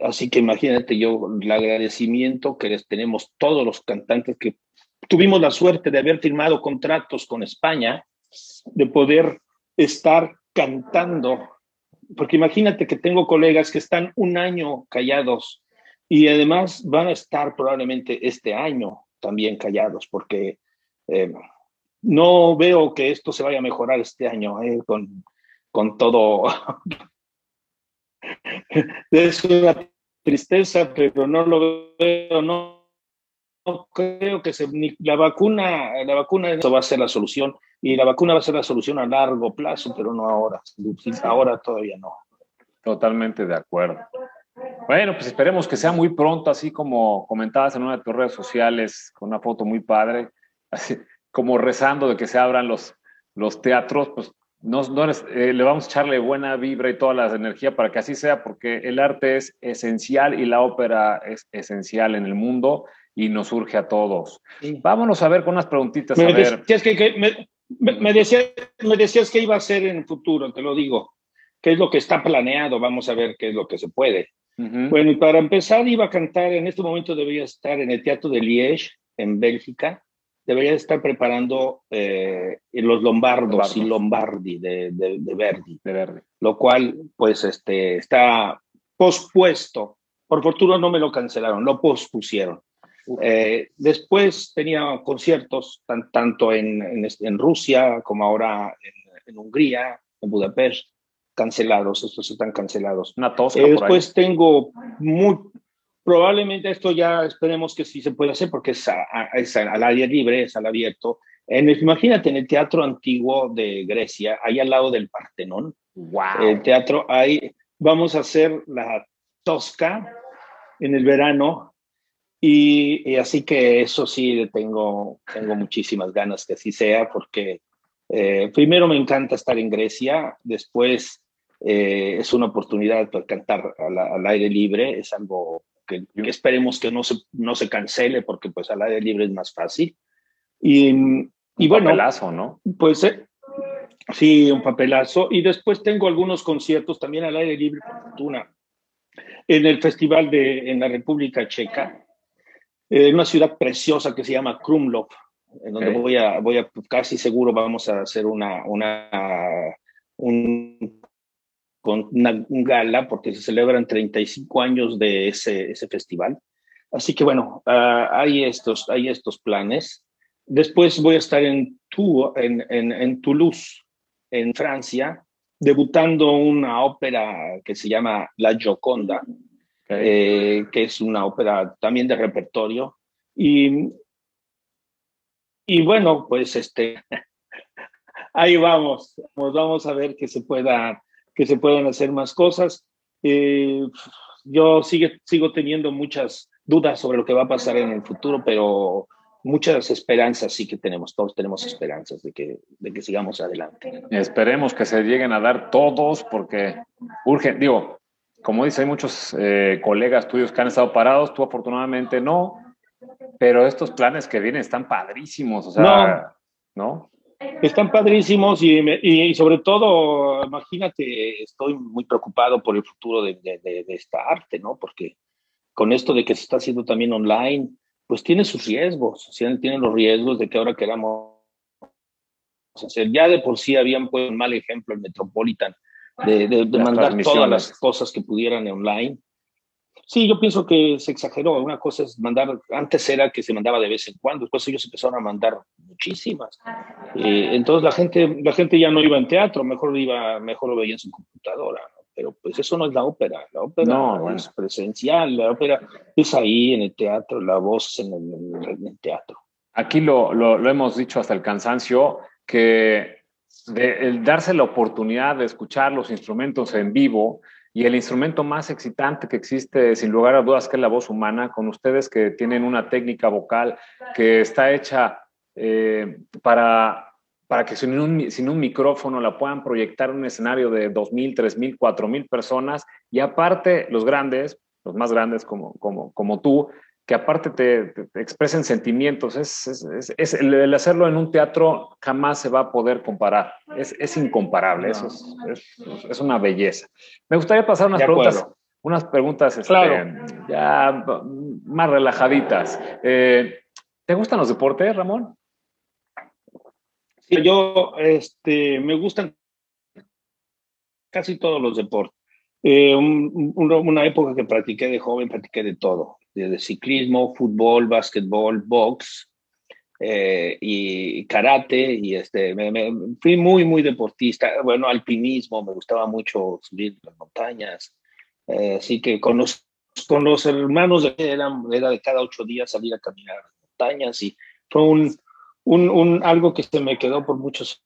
Así que imagínate yo el agradecimiento que les tenemos todos los cantantes que tuvimos la suerte de haber firmado contratos con España, de poder estar cantando. Porque imagínate que tengo colegas que están un año callados y además van a estar probablemente este año también callados, porque eh, no veo que esto se vaya a mejorar este año eh, con, con todo. Es una tristeza, pero no lo veo, no, creo que se, la vacuna, la vacuna eso va a ser la solución y la vacuna va a ser la solución a largo plazo, pero no ahora. Ahora todavía no. Totalmente de acuerdo. Bueno, pues esperemos que sea muy pronto, así como comentabas en una de tus redes sociales, con una foto muy padre. Así, como rezando de que se abran los, los teatros, pues no, eh, le vamos a echarle buena vibra y toda la energía para que así sea, porque el arte es esencial y la ópera es esencial en el mundo y nos surge a todos. Vámonos a ver con unas preguntitas. Me, a ver. Decías que, me, me, decías, me decías que iba a ser en el futuro, te lo digo. ¿Qué es lo que está planeado? Vamos a ver qué es lo que se puede. Bueno, y para empezar, iba a cantar, en este momento debería estar en el Teatro de Liège, en Bélgica, debería estar preparando eh, los Lombardos y Lombardi de, de, Verdi, de Verdi, lo cual pues este, está pospuesto. Por fortuna no me lo cancelaron, lo pospusieron. Eh, después tenía conciertos tanto en, en, Rusia como ahora en, Hungría, en Budapest, cancelados, estos están cancelados. Una tosca eh, después tengo muy, Probablemente esto ya esperemos que sí se pueda hacer porque es, al aire libre, es al abierto. En imagínate en el teatro antiguo de Grecia, ahí al lado del Partenón. Wow. El teatro ahí, vamos a hacer la Tosca en el verano y, así que eso sí tengo, tengo muchísimas ganas que así sea porque eh, primero me encanta estar en Grecia, después eh, es una oportunidad para cantar al, aire libre, es algo que, esperemos que no se, no se cancele porque pues al aire libre es más fácil. Y, y un Papelazo, ¿no? Pues eh, sí, un papelazo. Y después tengo algunos conciertos también al aire libre, por fortuna, en el festival de, en la República Checa, en una ciudad preciosa que se llama Krumlov, en donde voy a, voy a, casi seguro vamos a hacer una, una, un con una, un gala porque se celebran 35 años de ese, ese festival. Así que bueno, uh, hay, estos, hay estos planes. Después voy a estar en, Tours, en, en, en, Toulouse, en Francia, debutando una ópera que se llama La Gioconda, eh, que es una ópera también de repertorio. Y, y bueno, pues este, ahí vamos, vamos a ver que se pueda que se puedan hacer más cosas. Eh, yo sigue, sigo teniendo muchas dudas sobre lo que va a pasar en el futuro, pero muchas esperanzas sí que tenemos, todos tenemos esperanzas de que, de que sigamos adelante. Esperemos que se lleguen a dar todos porque urge, digo, como dice, hay muchos eh, colegas tuyos que han estado parados, tú afortunadamente no, pero estos planes que vienen están padrísimos, o sea, ¿no? Están padrísimos y, y, sobre todo, imagínate, estoy muy preocupado por el futuro de, de, esta arte, ¿no? Porque con esto de que se está haciendo también online, pues tiene sus riesgos, tiene los riesgos de que ahora queramos hacer. Ya de por sí habían puesto un mal ejemplo el Metropolitan de, de, mandar todas las cosas que pudieran online. Sí, yo pienso que se exageró. Una cosa es mandar, antes era que se mandaba de vez en cuando, después ellos empezaron a mandar muchísimas. Eh, entonces la gente, la gente ya no iba en teatro, mejor iba, mejor lo veía en su computadora. Pero pues eso no es la ópera. La ópera no, es presencial, la ópera es ahí en el teatro, la voz en el, en el teatro. Aquí lo, lo, lo hemos dicho hasta el cansancio que de, el darse la oportunidad de escuchar los instrumentos en vivo y el instrumento más excitante que existe, sin lugar a dudas, que es la voz humana, con ustedes que tienen una técnica vocal que está hecha eh, para, para que sin un, sin un micrófono la puedan proyectar en un escenario de 2.000, 3.000, 4.000 personas. Y aparte los grandes, los más grandes como, como, como tú, que aparte te, expresen sentimientos. Es, es, el, hacerlo en un teatro jamás se va a poder comparar. Es, incomparable. Eso es, una belleza. Me gustaría pasar unas preguntas, unas preguntas este, ya más relajaditas. Eh, ¿Te gustan los deportes, Ramón? Sí, yo este, me gustan casi todos los deportes. Eh, una época que practiqué de joven, practiqué de todo de ciclismo, fútbol, básquetbol, box eh, y karate. Y este, me, fui muy, muy deportista. Bueno, alpinismo, me gustaba mucho subir las montañas. Eh, así que con los, con los hermanos era, era de cada ocho días salir a caminar las montañas y fue un, un, un, algo que se me quedó por muchos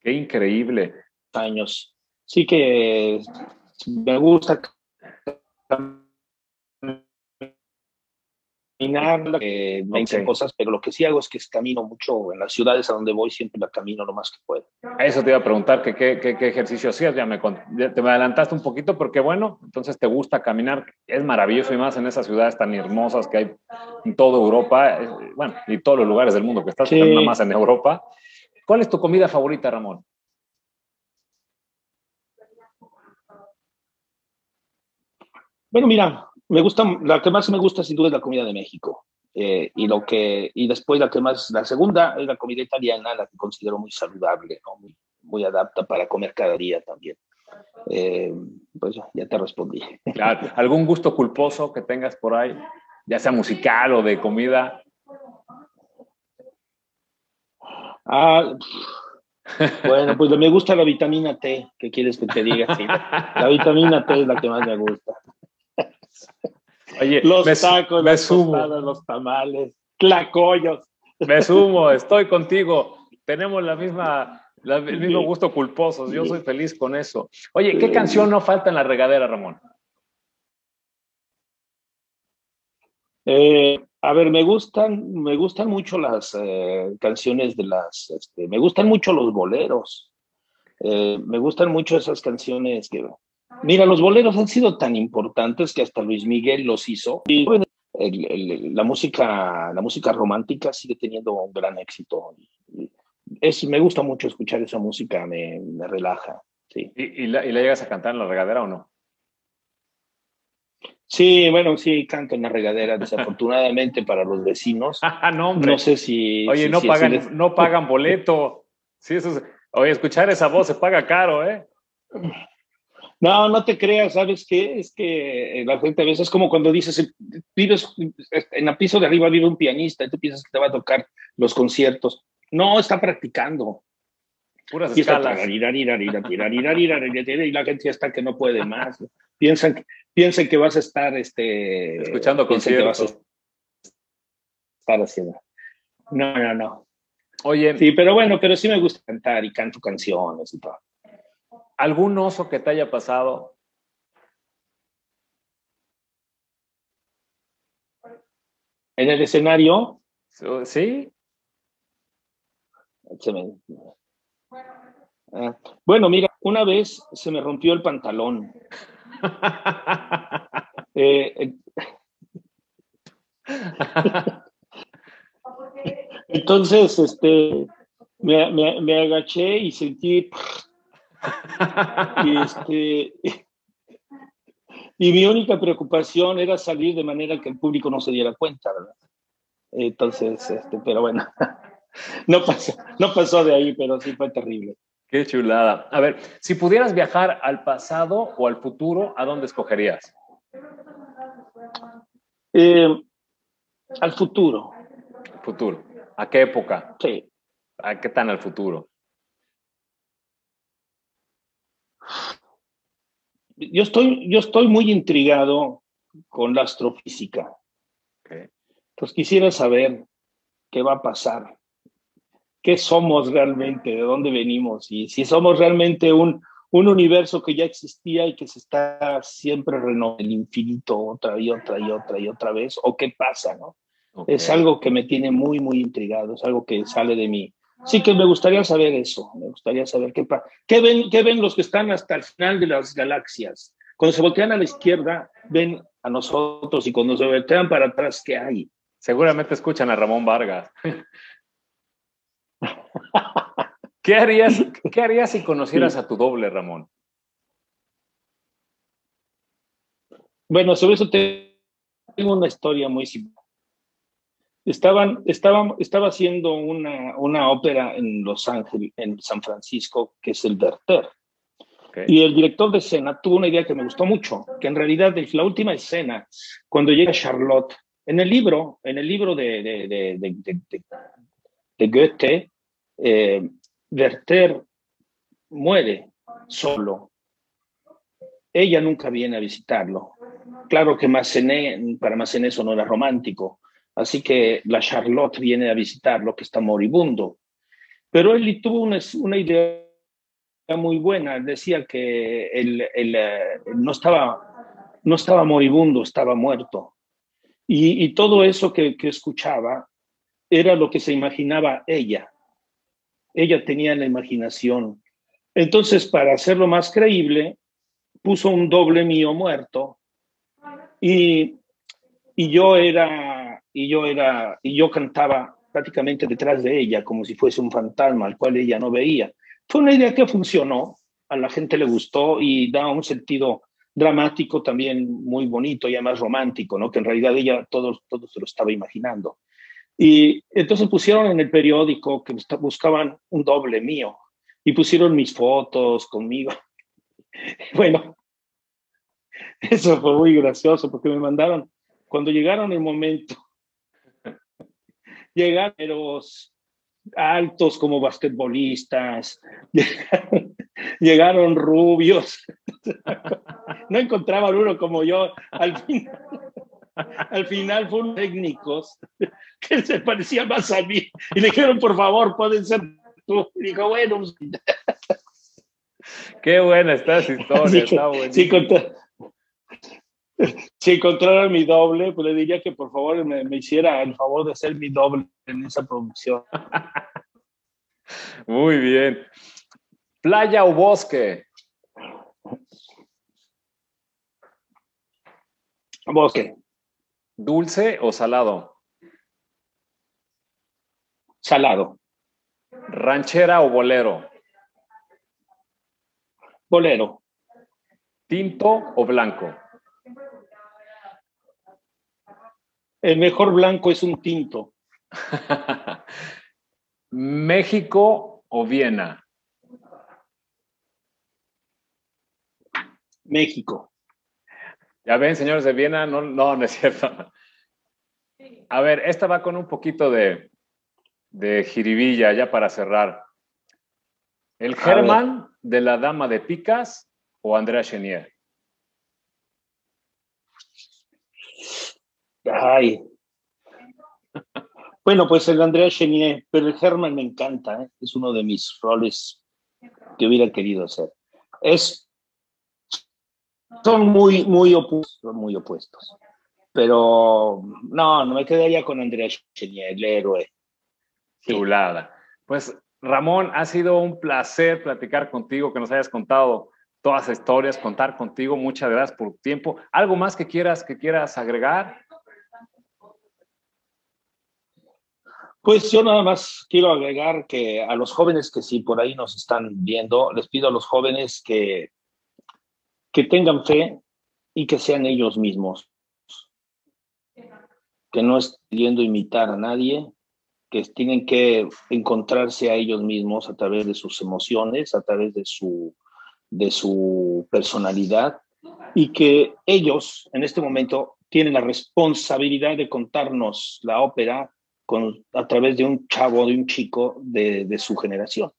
Qué increíble. años. Sí que me gusta caminar, eh, me dicen cosas, pero lo que sí hago es que camino mucho en las ciudades a donde voy, siempre la camino lo más que puedo. A eso te iba a preguntar, ¿qué, qué, qué, ejercicio hacías? Ya me, te me adelantaste un poquito, porque bueno, entonces te gusta caminar, es maravilloso y más en esas ciudades tan hermosas que hay en toda Europa, bueno, y todos los lugares del mundo que estás, sí. nada más en Europa. ¿Cuál es tu comida favorita, Ramón? Bueno, mira, me gusta, la que más me gusta sin duda es la comida de México. Eh, y lo que y después la que más la segunda es la comida italiana la que considero muy saludable muy, muy adapta para comer cada día también. Eh, pues ya, te respondí. Algún gusto culposo que tengas por ahí ya sea musical o de comida. Ah, bueno pues me gusta la vitamina T ¿qué quieres que te diga la vitamina T es la que más me gusta Oye, los tacos, los los tamales, tlacoyos. Me sumo, estoy contigo. Tenemos la misma, el mismo gusto culposos. Yo soy feliz con eso. Oye, ¿qué canción no falta en la regadera, Ramón? Eh, a ver, me gustan, me gustan mucho las eh, canciones de las, este, me gustan mucho los boleros. Eh, me gustan mucho esas canciones que Mira, los boleros han sido tan importantes que hasta Luis Miguel los hizo. Y la, música, la música romántica sigue teniendo un gran éxito. Es, me gusta mucho escuchar esa música, me, me relaja. Sí. ¿Y, la, llegas a cantar en la regadera o no? Sí, bueno, sí, canto en la regadera, desafortunadamente para los vecinos. no, no sé si. Oye, no, pagan, no pagan boleto. Sí, eso Oye, escuchar esa voz se paga caro, ¿eh? No, no te creas, ¿sabes qué? Es que eh, la gente a veces es como cuando dices, vives en el piso de arriba vive un pianista y tú piensas que te va a tocar los conciertos. No, está practicando. Puras escalas. y la gente ya está que no puede más. Piensan, piensan que vas a estar este, escuchando conciertos. estar haciendo. No, no, no. Oye. Sí, pero bueno, pero sí me gusta cantar y canto canciones y todo. ¿Algún oso que te haya pasado? ¿En el escenario? Sí. Ah, bueno, mira, una vez se me rompió el pantalón. Eh, eh, entonces, este, me, me, agaché y sentí y este. y mi única preocupación era salir de manera que el público no se diera cuenta, ¿verdad? Entonces, este, pero bueno, no pasó, no pasó de ahí, pero sí fue terrible. Qué chulada. A ver, si pudieras viajar al pasado o al futuro, ¿a dónde escogerías? Eh, al futuro. Futuro. ¿A qué época? Sí. ¿A qué tan al futuro? Yo estoy, yo estoy muy intrigado con la astrofísica. Entonces quisiera saber qué va a pasar, qué somos realmente, de dónde venimos y si somos realmente un, un universo que ya existía y que se está siempre renovando el infinito otra y otra y otra y otra vez, o qué pasa, ¿no? Es algo que me tiene muy, muy intrigado, es algo que sale de mí. Sí que me gustaría saber eso, me gustaría saber qué, qué, ven, qué ven los que están hasta el final de las galaxias. Cuando se voltean a la izquierda, ven a nosotros y cuando se voltean para atrás, ¿qué hay? Seguramente escuchan a Ramón Vargas. ¿Qué harías, ¿Qué harías si conocieras a tu doble, Ramón? Bueno, sobre eso tengo una historia muy Estaban, estaba, estaba haciendo una, una ópera en Los Ángeles, en San Francisco, que es el Werther. Y el director de escena tuvo una idea que me gustó mucho, que en realidad es la última escena, cuando llega Charlotte, en el libro, en el libro de, de, de, de Goethe, eh, Werther muere solo. Ella nunca viene a visitarlo. Claro que Massenet, para Massenet eso no era romántico, Así que la Charlotte viene a visitarlo, que está moribundo. Pero él tuvo una, idea muy buena. Decía que él, eh, no, estaba, no estaba moribundo, estaba muerto. Y, todo eso que, que, escuchaba era lo que se imaginaba ella. Ella tenía la imaginación. Entonces, para hacerlo más creíble, puso un doble mío muerto y, y yo era y yo era y yo cantaba prácticamente detrás de ella como si fuese un fantasma al cual ella no veía. Fue una idea que funcionó, a la gente le gustó y da un sentido dramático también muy bonito y además romántico, ¿no? Que en realidad ella todo, todo se lo estaba imaginando. Y entonces pusieron en el periódico que buscaban un doble mío y pusieron mis fotos conmigo. Bueno, eso fue muy gracioso porque me mandaron, cuando llegaron el momento llegaron altos como basquetbolistas, llegaron, rubios, no encontraban uno como yo, al final, al final fueron técnicos que se parecían más a mí y le dijeron, por favor, pueden ser tú. Y dijo, bueno. Pues". Qué buena esta historia, está sí, si encontrara mi doble, pues le diría que por favor me, hiciera el favor de ser mi doble en esa producción. Muy bien. ¿Playa o bosque? Bosque. ¿Dulce o salado? Salado. ¿Ranchera o bolero? Bolero. ¿Tinto o blanco? El mejor blanco es un tinto. ¿México o Viena? México. Ya ven, señores de Viena, no, no, no es cierto. A ver, esta va con un poquito de, de jiribilla ya para cerrar. ¿El Germán de la Dama de Picas o Andrea Chenier? Ay. Bueno, pues el Andrea Chenier, pero el Herman me encanta, ¿eh? es uno de mis roles que hubiera querido hacer. Es, son muy, muy opuestos, muy opuestos. Pero no, no me quedaría con Andrea Chenier, el héroe. Chulada. Pues Ramón, ha sido un placer platicar contigo, que nos hayas contado todas las historias, contar contigo. Muchas gracias por tu tiempo. ¿Algo más que quieras, que quieras agregar? Pues yo nada más quiero agregar que a los jóvenes que sí por ahí nos están viendo, les pido a los jóvenes que, que tengan fe, y que sean ellos mismos, que no estén queriendo imitar a nadie, que tienen que encontrarse a ellos mismos a través de sus emociones, a través de su, de su personalidad y que ellos en este momento tienen la responsabilidad de contarnos la ópera con, a través de un chavo, de un chico de, su generación.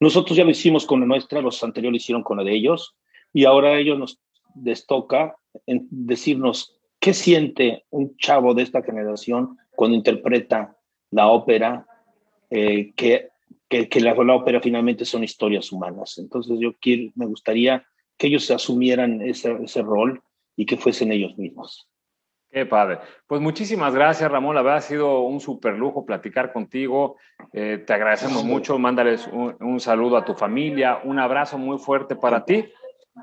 Nosotros ya lo hicimos con la nuestra, los anteriores lo hicieron con la de ellos, y ahora a ellos nos les toca en decirnos qué siente un chavo de esta generación cuando interpreta la ópera, eh, que, que, la, la, ópera finalmente son historias humanas. Entonces yo quiero, me gustaría que ellos asumieran ese, ese rol y que fuesen ellos mismos. Qué padre. Pues muchísimas gracias, Ramón. La verdad ha sido un súper lujo platicar contigo. Eh, te agradecemos mucho. Mándales un, un, saludo a tu familia, un abrazo muy fuerte para ti.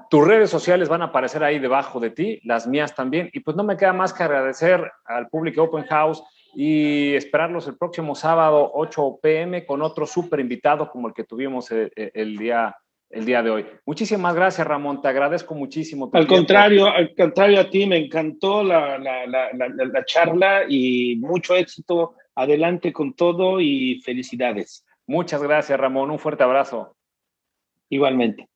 Tus redes sociales van a aparecer ahí debajo de ti, las mías también. Y pues no me queda más que agradecer al público Open House y esperarlos el próximo sábado 8 pm con otro súper invitado como el que tuvimos el, el día el día de hoy. Muchísimas gracias, Ramón. Te agradezco muchísimo. al contrario, al contrario a ti, me encantó la, la, la, la, charla y mucho éxito. Adelante con todo y felicidades. Muchas gracias, Ramón. Un fuerte abrazo. Igualmente.